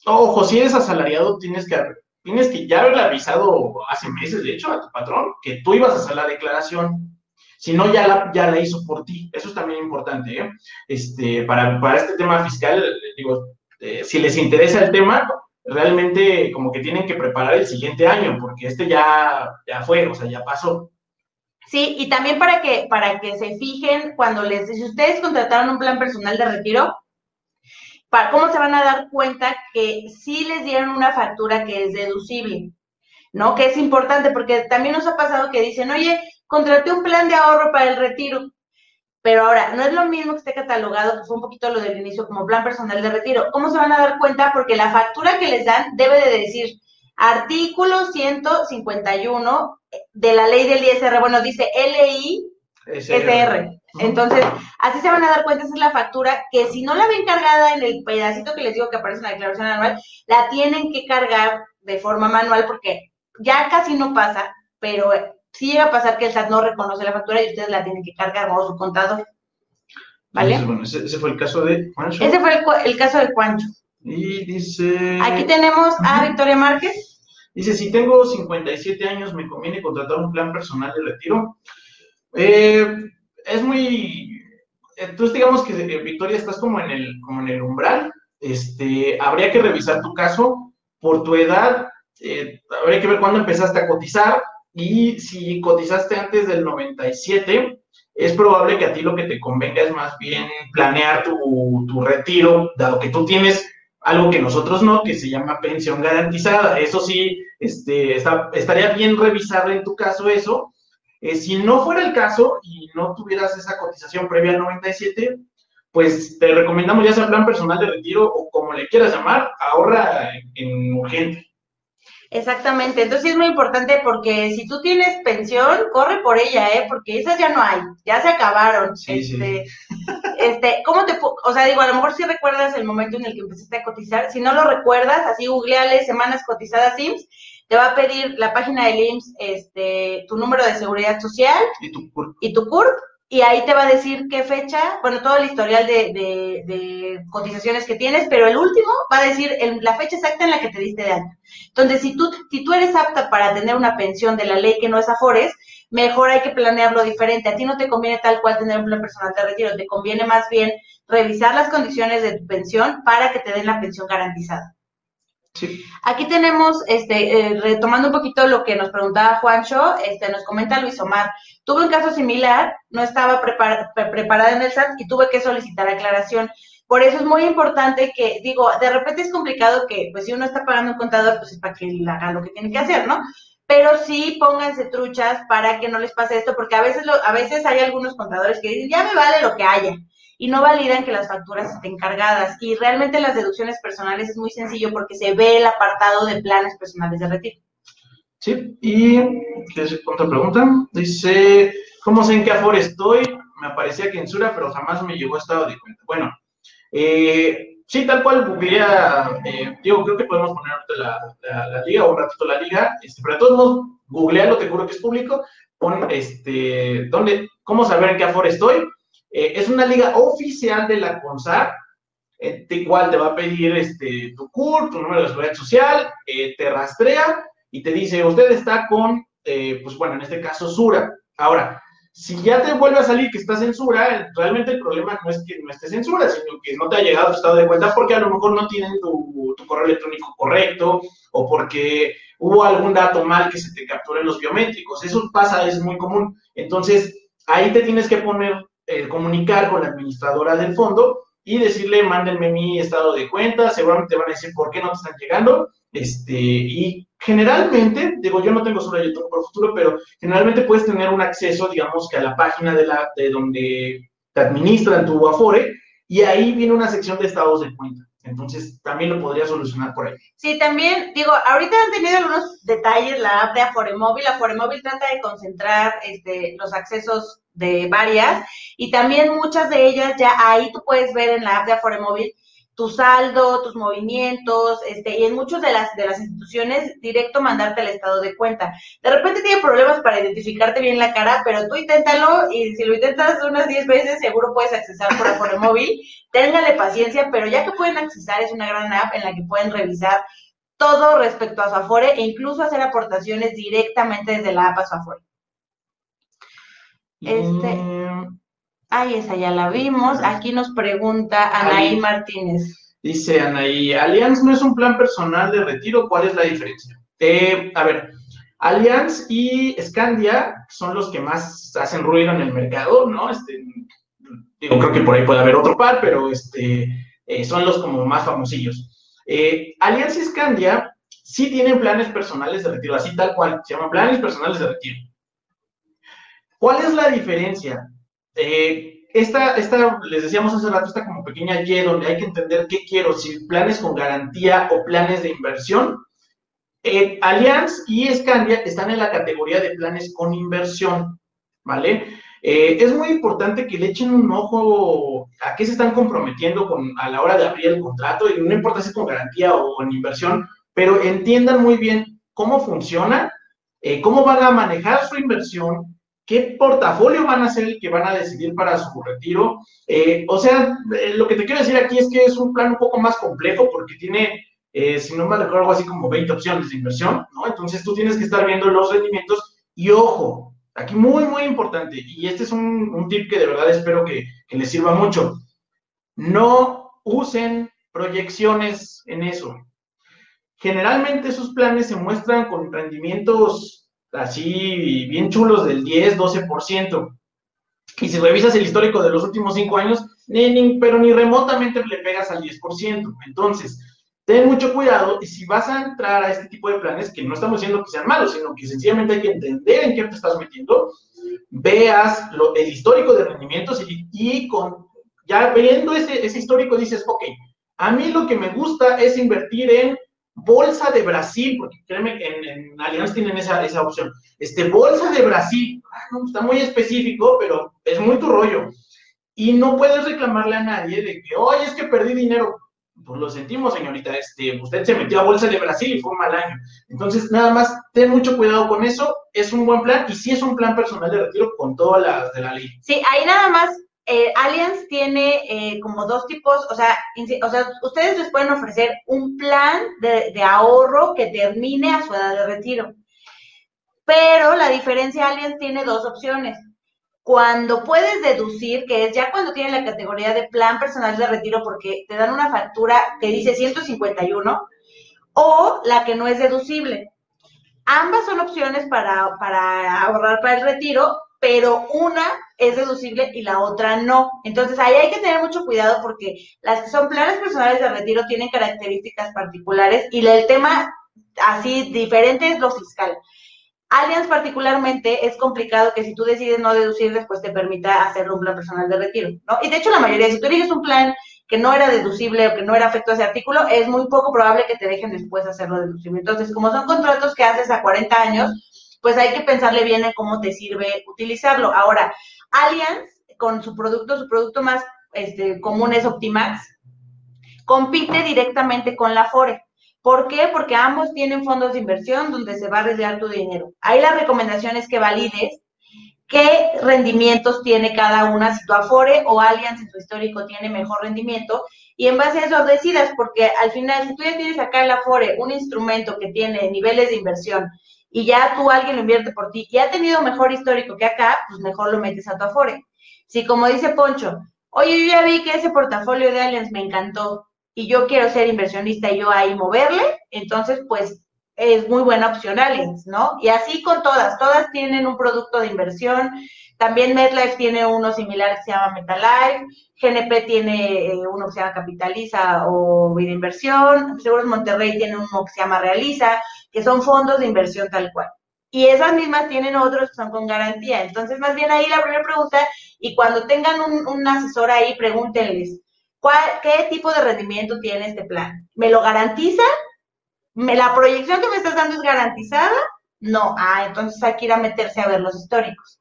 Ojo, si eres asalariado, tienes que, tienes que ya haberle avisado hace meses, de hecho, a tu patrón, que tú ibas a hacer la declaración. Si no, ya la, ya hizo por ti. Eso es también importante. ¿eh? Este, para, para este tema fiscal, digo, eh, si les interesa el tema, realmente como que tienen que preparar el siguiente año, porque este ya, ya fue, o sea, ya pasó. Sí, y también para que, para que se fijen cuando les, si ustedes contrataron un plan personal de retiro, ¿cómo se van a dar cuenta que sí les dieron una factura que es deducible? ¿No? Que es importante porque también nos ha pasado que dicen, oye, contraté un plan de ahorro para el retiro. Pero ahora, no es lo mismo que esté catalogado, que fue un poquito lo del inicio, como plan personal de retiro. ¿Cómo se van a dar cuenta? Porque la factura que les dan debe de decir artículo 151 de la ley del ISR. Bueno, dice LI SR. Entonces, así se van a dar cuenta, esa es la factura que si no la ven cargada en el pedacito que les digo que aparece en la declaración anual, la tienen que cargar de forma manual porque ya casi no pasa, pero sí llega a pasar que el SAT no reconoce la factura y ustedes la tienen que cargar como su contador. ¿Vale? bueno, ese, fue el caso de Juancho. Ese fue el, caso de Juancho. Y dice... Aquí tenemos a Victoria Márquez. Dice, si tengo 57 años, ¿me conviene contratar un plan personal de retiro? Eh, es muy... Entonces digamos que Victoria estás como en el, como en el umbral. Este, habría que revisar tu caso por tu edad. Eh, habría que ver cuándo empezaste a cotizar y si cotizaste antes del 97, es probable que a ti lo que te convenga es más bien planear tu, tu retiro, dado que tú tienes algo que nosotros no, que se llama pensión garantizada. Eso sí, este, estaría bien revisar en tu caso eso. Eh, si no fuera el caso y no tuvieras esa cotización previa al 97, pues te recomendamos ya sea plan personal de retiro o como le quieras llamar, ahorra en urgente. Exactamente, entonces es muy importante porque si tú tienes pensión, corre por ella, ¿eh? Porque esas ya no hay, ya se acabaron. este, este, ¿cómo te, o sea, digo, a lo mejor si recuerdas el momento en el que empezaste a cotizar, si no lo recuerdas, así googleale semanas cotizadas IMSS, te va a pedir la página del IMSS, este, tu número de seguridad social y tu CURP, y tu CURP y ahí te va a decir qué fecha, bueno, todo el historial de, cotizaciones que tienes, pero el último va a decir la fecha exacta en la que te diste de alta. Entonces, si tú, si tú eres apta para tener una pensión de la ley que no es Afores, mejor hay que planearlo diferente. A ti no te conviene tal cual tener un plan personal de retiro, te conviene más bien revisar las condiciones de tu pensión para que te den la pensión garantizada. Aquí tenemos, este, eh, retomando un poquito lo que nos preguntaba Juancho, este, nos comenta Luis Omar, tuve un caso similar, no estaba preparada en el SAT y tuve que solicitar aclaración. Por eso es muy importante que, digo, de repente es complicado que, pues si uno está pagando un contador, pues es para que haga lo que tiene que hacer, ¿no? Pero sí pónganse truchas para que no les pase esto, porque a veces, a veces hay algunos contadores que dicen, ya me vale lo que haya y no validan que las facturas estén cargadas. Y realmente las deducciones personales es muy sencillo porque se ve el apartado de planes personales de retiro. Sí, y ¿qué es otra pregunta? Dice, ¿cómo sé en qué Afore estoy? Me aparecía que en Sura, pero jamás me llegó estado de cuenta. Bueno, eh, sí, tal cual googlea, eh, digo, creo que podemos poner la, la, liga o un ratito la liga, este, pero de todos modos, googlealo, te juro que es público, pon, este, ¿dónde, cómo saber en qué Afore estoy? Eh, es una liga oficial de la CONSAR, eh, igual te va a pedir este, tu CUR, tu número de seguridad social, eh, te rastrea y te dice, usted está con, pues bueno, en este caso Sura. Ahora, si ya te vuelve a salir que estás en Sura, realmente el problema no es que no estés en Sura, sino que no te ha llegado tu estado de cuenta porque a lo mejor no tienen tu, tu correo electrónico correcto o porque hubo algún dato mal que se te capture en los biométricos. Eso pasa, es muy común. Entonces, ahí te tienes que poner eh, comunicar con la administradora del fondo y decirle, mándenme mi estado de cuenta, seguramente van a decir por qué no te están llegando, este, y generalmente, digo, yo no tengo solo yo tengo por futuro, pero generalmente puedes tener un acceso, digamos, que a la página de, la, de donde te administran tu Afore, y ahí viene una sección de estados de cuenta. Entonces, también lo podría solucionar por ahí. Sí, también, digo, ahorita han tenido algunos detalles la app de Afore Móvil. Afore Móvil trata de concentrar este, los accesos de varias y también muchas de ellas ya ahí tú puedes ver en la app de Afore Móvil tu saldo, tus movimientos, este, y en muchas de las, de las instituciones directo mandarte el estado de cuenta. De repente tiene problemas para identificarte bien la cara, pero tú inténtalo y si lo intentas unas 10 veces seguro puedes accesar por Afore Móvil. Téngale paciencia, pero ya que pueden accesar es una gran app en la que pueden revisar todo respecto a su Afore e incluso hacer aportaciones directamente desde la app a su Afore. Este, ay, esa ya la vimos. Aquí nos pregunta Anaí Martínez. Dice Anaí, Allianz no es un plan personal de retiro, ¿cuál es la diferencia? Eh, a ver, Allianz y Scandia son los que más hacen ruido en el mercado, ¿no? Este, digo, creo que por ahí puede haber otro par, pero este, eh, son los como más famosillos. Eh, Allianz y Scandia sí tienen planes personales de retiro, así tal cual, se llaman planes personales de retiro. ¿Cuál es la diferencia? Eh, esta, esta, les decíamos hace rato, esta como pequeña Y donde hay que entender qué quiero, si planes con garantía o planes de inversión. Eh, Allianz y Scandia están en la categoría de planes con inversión, ¿vale? Eh, es muy importante que le echen un ojo a qué se están comprometiendo con, a la hora de abrir el contrato, y no importa si con garantía o con inversión, pero entiendan muy bien cómo funciona, eh, cómo van a manejar su inversión, qué portafolio van a ser el que van a decidir para su retiro. Eh, o sea, eh, lo que te quiero decir aquí es que es un plan un poco más complejo porque tiene, eh, si no me recuerdo, algo así como 20 opciones de inversión, ¿no? Entonces tú tienes que estar viendo los rendimientos y ojo, aquí muy, muy importante, y este es un, tip que de verdad espero que les sirva mucho. No usen proyecciones en eso. Generalmente esos planes se muestran con rendimientos así bien chulos del 10, 12%. Y si revisas el histórico de los últimos cinco años, ni, pero ni remotamente le pegas al 10%. Entonces, ten mucho cuidado y si vas a entrar a este tipo de planes, que no estamos diciendo que sean malos, sino que sencillamente hay que entender en qué te estás metiendo, veas lo, el histórico de rendimientos y, y con, ya viendo ese, ese histórico dices, ok, a mí lo que me gusta es invertir en Bolsa de Brasil, porque créeme que en, en Allianz tienen esa, esa opción. Este, Bolsa de Brasil, ah, no, está muy específico, pero es muy tu rollo. Y no puedes reclamarle a nadie de que, oye, es que perdí dinero. Pues lo sentimos, señorita, este, usted se metió a Bolsa de Brasil y fue un mal año. Entonces, nada más, ten mucho cuidado con eso, es un buen plan y sí es un plan personal de retiro con todas las de la ley. Sí, ahí nada más eh, Allianz tiene eh, como dos tipos, o sea, o sea, ustedes les pueden ofrecer un plan de, de, ahorro que termine a su edad de retiro. Pero la diferencia, Allianz tiene dos opciones. Cuando puedes deducir, que es ya cuando tiene la categoría de plan personal de retiro, porque te dan una factura que dice 151, o la que no es deducible. Ambas son opciones para, para ahorrar para el retiro, pero una es deducible y la otra no. Entonces ahí hay que tener mucho cuidado porque las que son planes personales de retiro tienen características particulares y el tema así diferente es lo fiscal. Allianz particularmente es complicado que si tú decides no deducir después te permita hacer un plan personal de retiro, ¿no? Y de hecho la mayoría, si tú eliges un plan que no era deducible o que no era afecto a ese artículo, es muy poco probable que te dejen después hacerlo deducible. Entonces, como son contratos que haces a 40 años, pues hay que pensarle bien en cómo te sirve utilizarlo. Ahora, Allianz, con su producto, su producto más este, común es Optimax, compite directamente con la Fore. ¿Por qué? Porque ambos tienen fondos de inversión donde se va a arriesgar tu dinero. Ahí la recomendación es que valides qué rendimientos tiene cada una, si tu Afore o Allianz en tu histórico tiene mejor rendimiento, y en base a eso decidas, porque al final, si tú ya tienes acá en la Afore un instrumento que tiene niveles de inversión y ya tú alguien lo invierte por ti y ha tenido mejor histórico que acá, pues mejor lo metes a tu Afore. Si como dice Poncho, oye, yo ya vi que ese portafolio de Allianz me encantó y yo quiero ser inversionista y yo ahí moverle, entonces pues es muy buena opción Allianz, ¿no? Y así con todas, todas tienen un producto de inversión. También MetLife tiene uno similar que se llama MetaLife, GNP tiene eh, uno que se llama Capitaliza o Vida Inversión, Seguros Monterrey tiene uno que se llama Realiza, que son fondos de inversión tal cual. Y esas mismas tienen otros que son con garantía. Entonces, más bien ahí la primera pregunta, y cuando tengan un, un asesor ahí, pregúntenles, ¿cuál, ¿qué tipo de rendimiento tiene este plan? ¿Me lo garantiza? ¿Me, ¿La proyección que me estás dando es garantizada? No. Ah, entonces hay que ir a meterse a ver los históricos.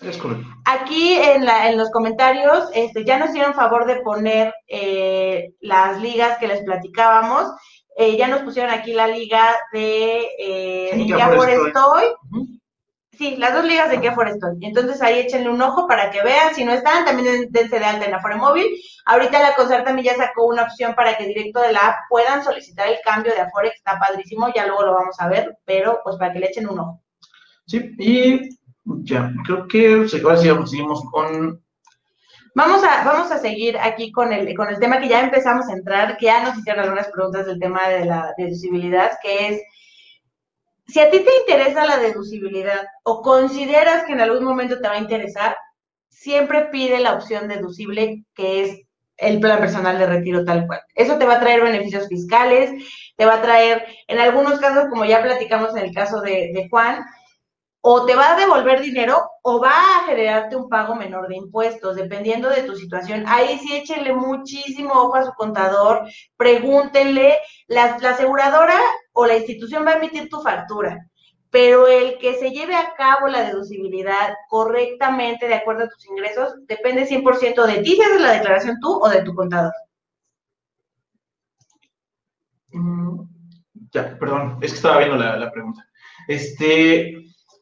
Es correcto. Aquí en, la, en los comentarios este, ya nos hicieron favor de poner eh, las ligas que les platicábamos. Eh, ya nos pusieron aquí la liga de eh, en qué estoy. Sí, las dos ligas de qué Afore estoy. Entonces ahí échenle un ojo para que vean. Si no están, también den- dense de alta en Afore Móvil. Ahorita la CONSAR también ya sacó una opción para que directo de la app puedan solicitar el cambio de Afore, que está padrísimo. Ya luego lo vamos a ver, pero pues para que le echen un ojo. Sí, y ya, creo que sí, ahora sí seguimos con Vamos a, vamos a seguir aquí con el, con el tema que ya empezamos a entrar, que ya nos hicieron algunas preguntas del tema de la deducibilidad, que es, si a ti te interesa la deducibilidad o consideras que en algún momento te va a interesar, siempre pide la opción deducible, que es el plan personal de retiro tal cual. Eso te va a traer beneficios fiscales, te va a traer, en algunos casos, como ya platicamos en el caso de, de Juan, o te va a devolver dinero o va a generarte un pago menor de impuestos, dependiendo de tu situación. Ahí sí échenle muchísimo ojo a su contador, pregúntenle, la, la aseguradora o la institución va a emitir tu factura, pero el que se lleve a cabo la deducibilidad correctamente de acuerdo a tus ingresos depende 100% de ti si la declaración tú o de tu contador. Mm, ya, perdón, es que estaba viendo la, la pregunta. Este,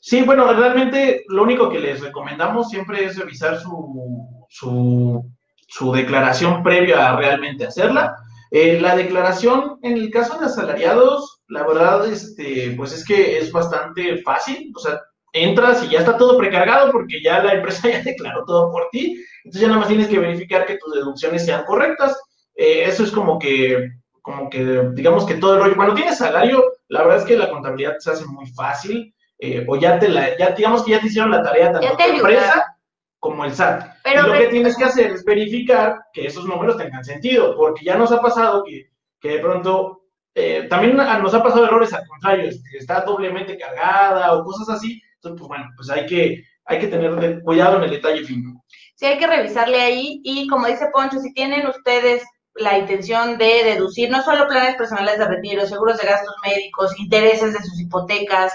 Sí, bueno, realmente lo único que les recomendamos siempre es revisar su, su, declaración previa a realmente hacerla. Eh, la declaración, en el caso de asalariados, la verdad, este, pues es que es bastante fácil. O sea, entras y ya está todo precargado porque ya la empresa ya declaró todo por ti. Entonces ya nada más tienes que verificar que tus deducciones sean correctas. Eh, eso es como que, como que, digamos que todo el rollo. Cuando tienes salario, la verdad es que la contabilidad se hace muy fácil. Eh, o ya te la, ya digamos que ya te hicieron la tarea tanto la empresa como el SAT. Pero, y lo que tienes que hacer es verificar que esos números tengan sentido, porque ya nos ha pasado que, que de pronto, eh, también nos ha pasado errores al contrario, está doblemente cargada o cosas así, entonces pues bueno, pues hay que, hay que tener cuidado en el detalle fino. Sí, hay que revisarle ahí y como dice Poncho, si tienen ustedes la intención de deducir no solo planes personales de retiro, seguros de gastos médicos, intereses de sus hipotecas,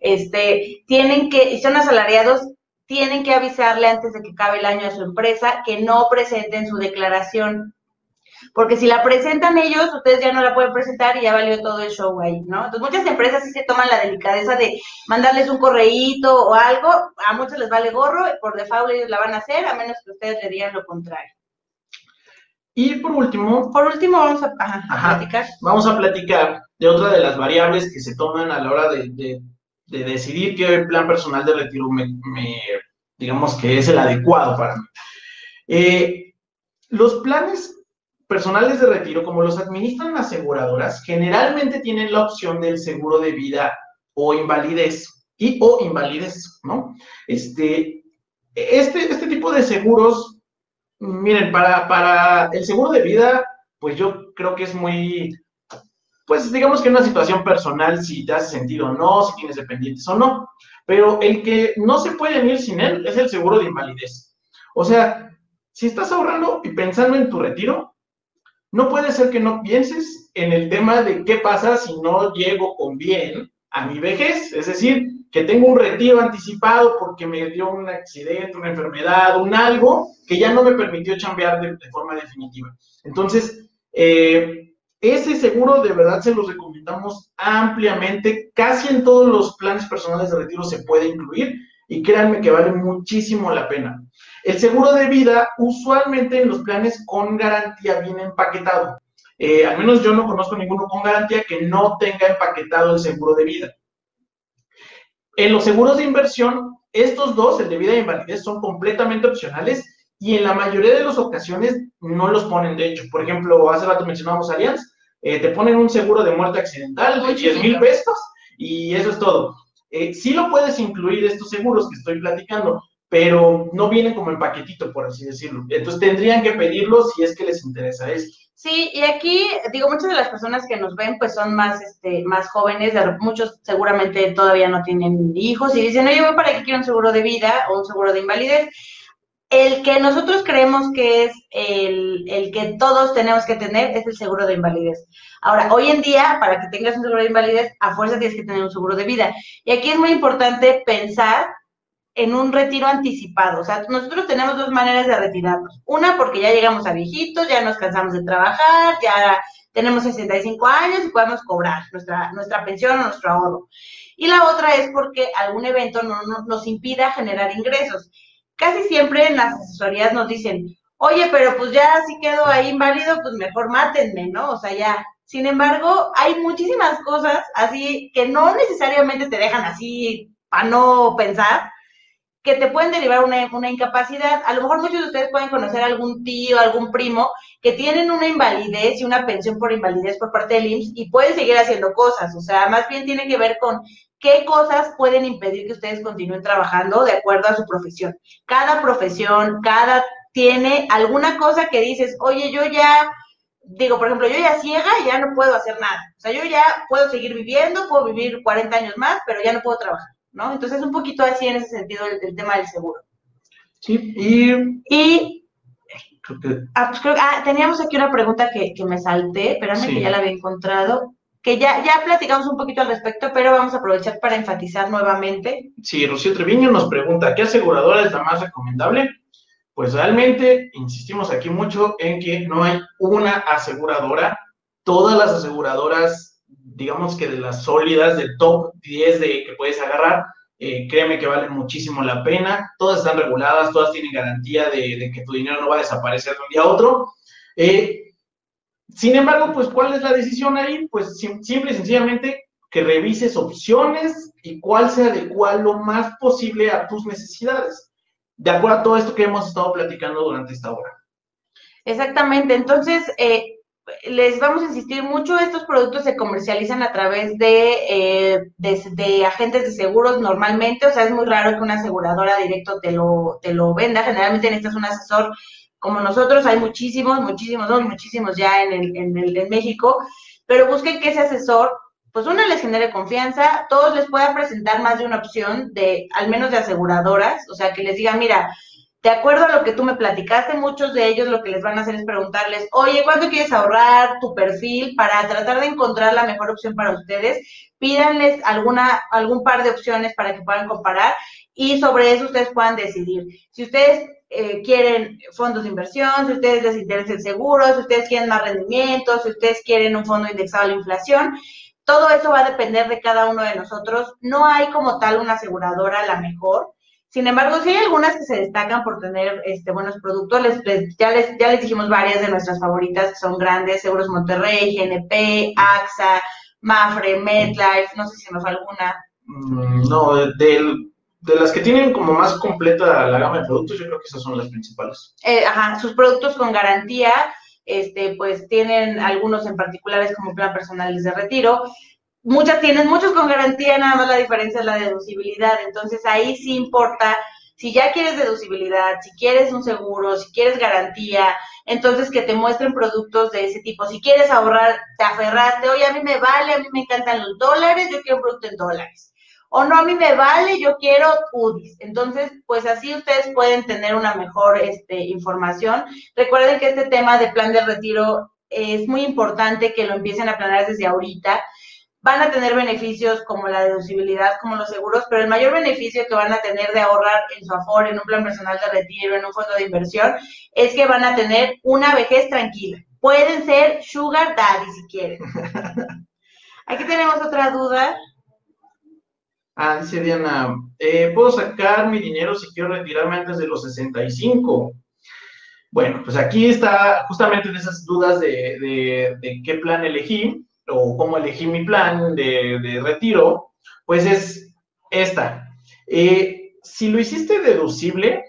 este, tienen que, y son asalariados, tienen que avisarle antes de que acabe el año a su empresa que no presenten su declaración. Porque si la presentan ellos, ustedes ya no la pueden presentar y ya valió todo el show ahí, ¿no? Entonces muchas empresas sí se toman la delicadeza de mandarles un correíto o algo, a muchos les vale gorro, por default ellos la van a hacer, a menos que ustedes le digan lo contrario. Y por último, por último vamos a, platicar. Vamos a platicar de otra de las variables que se toman a la hora de de decidir qué plan personal de retiro me, digamos que es el adecuado para mí. Eh, los planes personales de retiro, como los administran aseguradoras, generalmente tienen la opción del seguro de vida o invalidez y o invalidez, ¿no? Este, este, este tipo de seguros, miren, para, para el seguro de vida, pues yo creo que es muy, pues digamos que una situación personal, si te hace sentido o no, si tienes dependientes o no. Pero el que no se puede ir sin él es el seguro de invalidez. O sea, si estás ahorrando y pensando en tu retiro, no puede ser que no pienses en el tema de qué pasa si no llego con bien a mi vejez. Es decir, que tengo un retiro anticipado porque me dio un accidente, una enfermedad, un algo que ya no me permitió cambiar de, de forma definitiva. Entonces, eh, ese seguro de verdad se los recomendamos ampliamente. Casi en todos los planes personales de retiro se puede incluir y créanme que vale muchísimo la pena. El seguro de vida usualmente en los planes con garantía viene empaquetado. Eh, al menos yo no conozco ninguno con garantía que no tenga empaquetado el seguro de vida. En los seguros de inversión, estos dos, el de vida e invalidez, son completamente opcionales y en la mayoría de las ocasiones no los ponen de hecho. Por ejemplo, hace rato mencionábamos Allianz, eh, te ponen un seguro de muerte accidental de 10 mil pesos y eso es todo. Eh, sí lo puedes incluir estos seguros que estoy platicando, pero no vienen como en paquetito, por así decirlo. Entonces tendrían que pedirlos si es que les interesa esto. Sí, y aquí, digo, muchas de las personas que nos ven, pues son más, este, más jóvenes, muchos seguramente todavía no tienen hijos y dicen, oye, ¿para qué quiero un seguro de vida o un seguro de invalidez? El que nosotros creemos que es el, que todos tenemos que tener es el seguro de invalidez. Ahora, hoy en día, para que tengas un seguro de invalidez, a fuerza tienes que tener un seguro de vida. Y aquí es muy importante pensar en un retiro anticipado. O sea, nosotros tenemos dos maneras de retirarnos. Una, porque ya llegamos a viejitos, ya nos cansamos de trabajar, ya tenemos 65 años y podemos cobrar nuestra, nuestra pensión o nuestro ahorro. Y la otra es porque algún evento no, nos impida generar ingresos casi siempre en las asesorías nos dicen, oye, pero pues ya si quedo ahí inválido, pues mejor mátenme, ¿no? O sea, ya. Sin embargo, hay muchísimas cosas así que no necesariamente te dejan así para no pensar, que te pueden derivar una, una incapacidad. A lo mejor muchos de ustedes pueden conocer algún tío, algún primo que tienen una invalidez y una pensión por invalidez por parte del IMSS y pueden seguir haciendo cosas. O sea, más bien tiene que ver con qué cosas pueden impedir que ustedes continúen trabajando de acuerdo a su profesión. Cada profesión, cada tiene alguna cosa que dices, oye, yo ya, digo, por ejemplo, yo ya ciega ya no puedo hacer nada. O sea, yo ya puedo seguir viviendo, puedo vivir 40 años más, pero ya no puedo trabajar. ¿no? Entonces, un poquito así en ese sentido el, tema del seguro. Sí, y... Y... Ah, pues creo, ah, teníamos aquí una pregunta que, me salté, espérame que ya la había encontrado que ya, ya platicamos un poquito al respecto, pero vamos a aprovechar para enfatizar nuevamente. Sí, Rocío Treviño nos pregunta, ¿qué aseguradora es la más recomendable? Pues realmente insistimos aquí mucho en que no hay una aseguradora. Todas las aseguradoras, digamos que de las sólidas, del top 10 de que puedes agarrar, eh, créeme que valen muchísimo la pena. Todas están reguladas, todas tienen garantía de, que tu dinero no va a desaparecer de un día a otro. Eh, sin embargo, pues, ¿cuál es la decisión ahí? Pues simple y sencillamente que revises opciones y cuál se adecua lo más posible a tus necesidades, de acuerdo a todo esto que hemos estado platicando durante esta hora. Exactamente, entonces eh, les vamos a insistir mucho, estos productos se comercializan a través de, eh, de, agentes de seguros normalmente, o sea, es muy raro que una aseguradora directo te lo, te lo venda, generalmente necesitas un asesor como nosotros, hay muchísimos, muchísimos, muchísimos ya en, el, en, el, en México, pero busquen que ese asesor, pues uno les genere confianza, todos les puedan presentar más de una opción de, al menos de aseguradoras, o sea, que les diga, mira, de acuerdo a lo que tú me platicaste, muchos de ellos lo que les van a hacer es preguntarles, oye, ¿cuánto quieres ahorrar tu perfil para tratar de encontrar la mejor opción para ustedes? Pídanles alguna, algún par de opciones para que puedan comparar y sobre eso ustedes puedan decidir. Si ustedes eh, quieren fondos de inversión, si ustedes les interesa el seguro, si ustedes quieren más rendimiento, si ustedes quieren un fondo indexado a la inflación, todo eso va a depender de cada uno de nosotros. No hay como tal una aseguradora la mejor. Sin embargo, sí hay algunas que se destacan por tener este, buenos productos. ya, les, ya les dijimos varias de nuestras favoritas que son grandes, Seguros Monterrey, GNP, AXA, Mafre, MedLife, no sé si nos alguna. Mm, no, del de las que tienen como más completa la gama de productos, yo creo que esas son las principales. Eh, ajá, sus productos con garantía, este, pues tienen algunos en particulares como plan personales de retiro. Muchas tienen, muchos con garantía, nada más la diferencia es la deducibilidad. Entonces ahí sí importa, si ya quieres deducibilidad, si quieres un seguro, si quieres garantía, entonces que te muestren productos de ese tipo. Si quieres ahorrar, te aferraste, oye, a mí me vale, a mí me encantan los dólares, yo quiero un producto en dólares o no, a mí me vale, yo quiero UDIs. Entonces, pues así ustedes pueden tener una mejor este, información. Recuerden que este tema de plan de retiro es muy importante que lo empiecen a planear desde ahorita. Van a tener beneficios como la deducibilidad, como los seguros, pero el mayor beneficio que van a tener de ahorrar en su Afore, en un plan personal de retiro, en un fondo de inversión, es que van a tener una vejez tranquila. Pueden ser sugar daddy si quieren. Aquí tenemos otra duda. Ah, dice Diana, eh, ¿puedo sacar mi dinero si quiero retirarme antes de los 65? Bueno, pues aquí está justamente en esas dudas de, qué plan elegí o cómo elegí mi plan de, retiro, pues es esta. Eh, si lo hiciste deducible,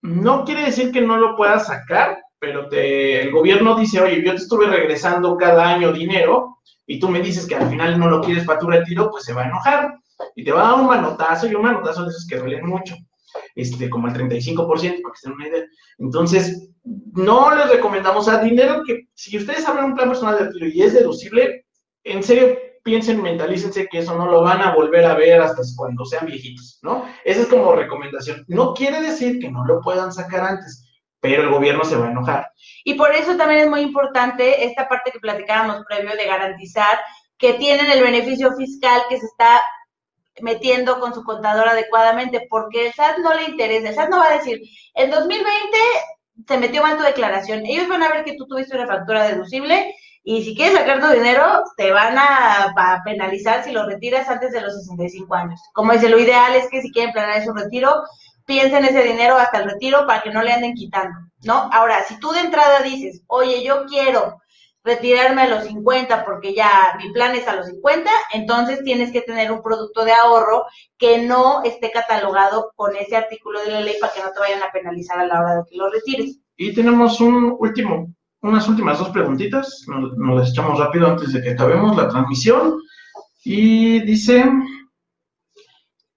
no quiere decir que no lo puedas sacar, pero te, el gobierno dice, oye, yo te estuve regresando cada año dinero y tú me dices que al final no lo quieres para tu retiro, pues se va a enojar y te va a dar un manotazo y un manotazo de esos que duelen mucho, este, como el 35%, para que se den una idea. Entonces, no les recomendamos a dinero que, si ustedes abren un plan personal de retiro y es deducible, en serio, piensen, mentalícense que eso no lo van a volver a ver hasta cuando sean viejitos, ¿no? Esa es como recomendación. No quiere decir que no lo puedan sacar antes, pero el gobierno se va a enojar. Y por eso también es muy importante esta parte que platicábamos previo de garantizar que tienen el beneficio fiscal que se está metiendo con su contador adecuadamente, porque el SAT no le interesa. El SAT no va a decir, en 2020 se metió mal tu declaración. Ellos van a ver que tú tuviste una factura deducible y si quieres sacar tu dinero, te van a, penalizar si lo retiras antes de los 65 años. Como dice, lo ideal es que si quieren planear su retiro, piensen ese dinero hasta el retiro para que no le anden quitando, ¿no? Ahora, si tú de entrada dices, oye, yo quiero retirarme a los 50 porque ya mi plan es a los 50, entonces tienes que tener un producto de ahorro que no esté catalogado con ese artículo de la ley para que no te vayan a penalizar a la hora de que lo retires. Y tenemos un último, unas últimas dos preguntitas, nos, nos las echamos rápido antes de que acabemos la transmisión. Y dice...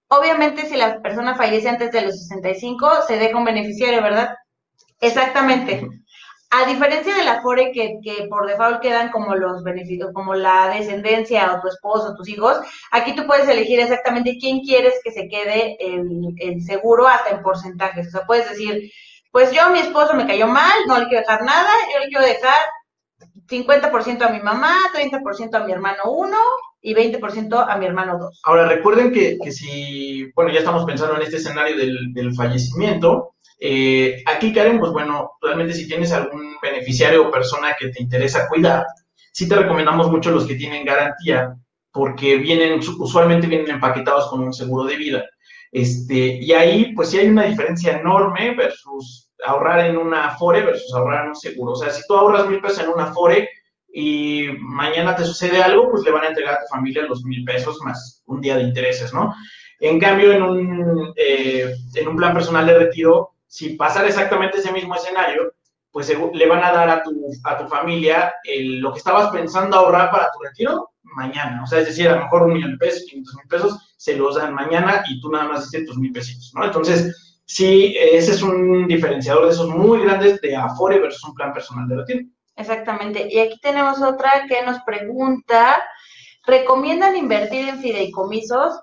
Obviamente si la persona fallece antes de los 65, se deja un beneficiario, ¿verdad? Exactamente. A diferencia del Afore que, que por default quedan como los beneficios, como la descendencia o tu esposo, tus hijos, aquí tú puedes elegir exactamente quién quieres que se quede el, seguro hasta en porcentajes. O sea, puedes decir, pues yo, mi esposo me cayó mal, no le quiero dejar nada, yo le quiero dejar 50% a mi mamá, 30% a mi hermano 1 y 20% a mi hermano 2. Ahora, recuerden que, que, si, bueno, ya estamos pensando en este escenario del, del fallecimiento, eh, aquí, Karen, pues bueno, realmente si tienes algún beneficiario o persona que te interesa cuidar, sí te recomendamos mucho los que tienen garantía, porque vienen, usualmente vienen empaquetados con un seguro de vida. Este, y ahí, pues sí hay una diferencia enorme versus ahorrar en una Afore versus ahorrar en un seguro. O sea, si tú ahorras mil pesos en una Afore y mañana te sucede algo, pues le van a entregar a tu familia los mil pesos más un día de intereses, ¿no? En cambio, en un, eh, en un plan personal de retiro, si pasara exactamente ese mismo escenario, pues le van a dar a tu, a tu familia lo que estabas pensando ahorrar para tu retiro mañana. O sea, es decir, a lo mejor un millón de pesos, 500 mil pesos, se los dan mañana y tú nada más hiciste tus mil pesitos, ¿no? Entonces, sí, ese es un diferenciador de esos muy grandes de Afore versus un plan personal de retiro. Exactamente. Y aquí tenemos otra que nos pregunta, ¿recomiendan invertir en fideicomisos?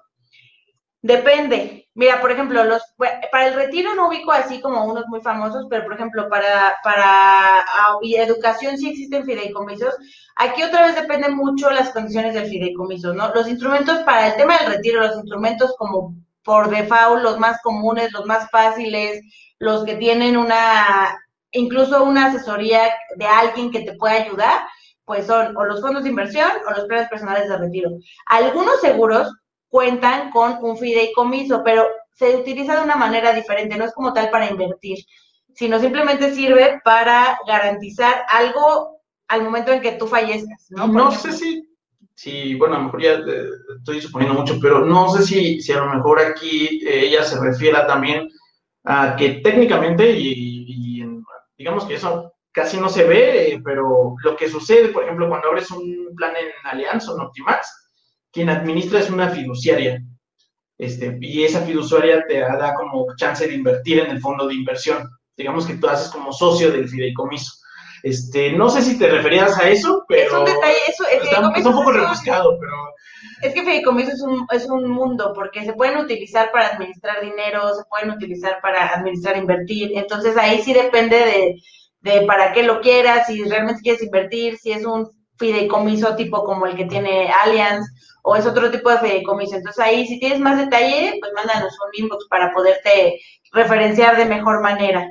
Depende. Mira, por ejemplo, los para el retiro no ubico así como unos muy famosos, pero por ejemplo, para, para educación sí existen fideicomisos. Aquí otra vez depende mucho las condiciones del fideicomiso, ¿no? Los instrumentos para el tema del retiro, los instrumentos como por default, los más comunes, los más fáciles, los que tienen una, incluso una asesoría de alguien que te pueda ayudar, pues son o los fondos de inversión o los planes personales de retiro. Algunos seguros cuentan con un fideicomiso, pero se utiliza de una manera diferente, no es como tal para invertir, sino simplemente sirve para garantizar algo al momento en que tú fallezcas, ¿no? no sé si, si, bueno, a lo mejor ya eh, estoy suponiendo mucho, pero no sé si, si a lo mejor aquí eh, ella se refiera también a que técnicamente, y, digamos que eso casi no se ve, eh, pero lo que sucede, por ejemplo, cuando abres un plan en Alianza o en Optimax, quien administra es una fiduciaria. Este, y esa fiduciaria te da como chance de invertir en el fondo de inversión. Digamos que tú haces como socio del fideicomiso. Este, no sé si te referías a eso, pero... Es un detalle, eso, el está, un poco rebuscado, pero... Es que fideicomiso es un, es un mundo, porque se pueden utilizar para administrar dinero, se pueden utilizar para administrar, invertir, entonces ahí sí depende de, de para qué lo quieras, si realmente quieres invertir, si es un fideicomiso tipo como el que tiene Allianz, o es otro tipo de fideicomiso. Entonces ahí, si tienes más detalle, pues mándanos un inbox para poderte referenciar de mejor manera.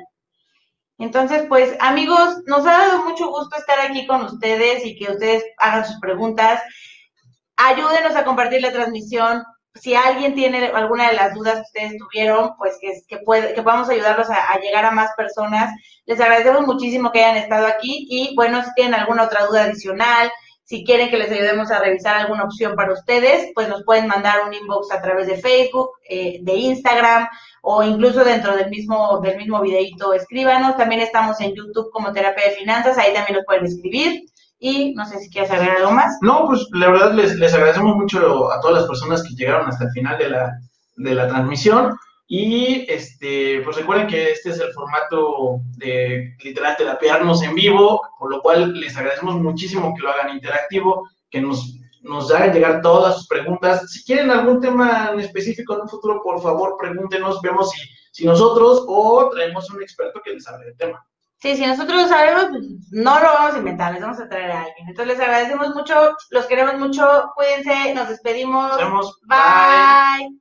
Entonces, pues amigos, nos ha dado mucho gusto estar aquí con ustedes y que ustedes hagan sus preguntas. Ayúdenos a compartir la transmisión. Si alguien tiene alguna de las dudas que ustedes tuvieron, pues que, que, puede, que podamos ayudarlos a, llegar a más personas. Les agradecemos muchísimo que hayan estado aquí y bueno, si tienen alguna otra duda adicional, si quieren que les ayudemos a revisar alguna opción para ustedes, pues nos pueden mandar un inbox a través de Facebook, eh, de Instagram o incluso dentro del mismo, del mismo videito escríbanos. También estamos en YouTube como Terapia de Finanzas, ahí también nos pueden escribir. Y no sé si quieres agregar algo más. No, pues la verdad les, les agradecemos mucho a todas las personas que llegaron hasta el final de la, de la transmisión. Y este, pues recuerden que este es el formato de literal terapiarnos en vivo, por lo cual les agradecemos muchísimo que lo hagan interactivo, que nos, nos hagan llegar todas sus preguntas. Si quieren algún tema en específico en un futuro, por favor, pregúntenos, vemos si, si nosotros o traemos un experto que les hable del tema. Sí, si nosotros sabemos, no lo vamos a inventar, les vamos a traer a alguien. Entonces les agradecemos mucho, los queremos mucho, cuídense, nos despedimos. Nos vemos. Bye.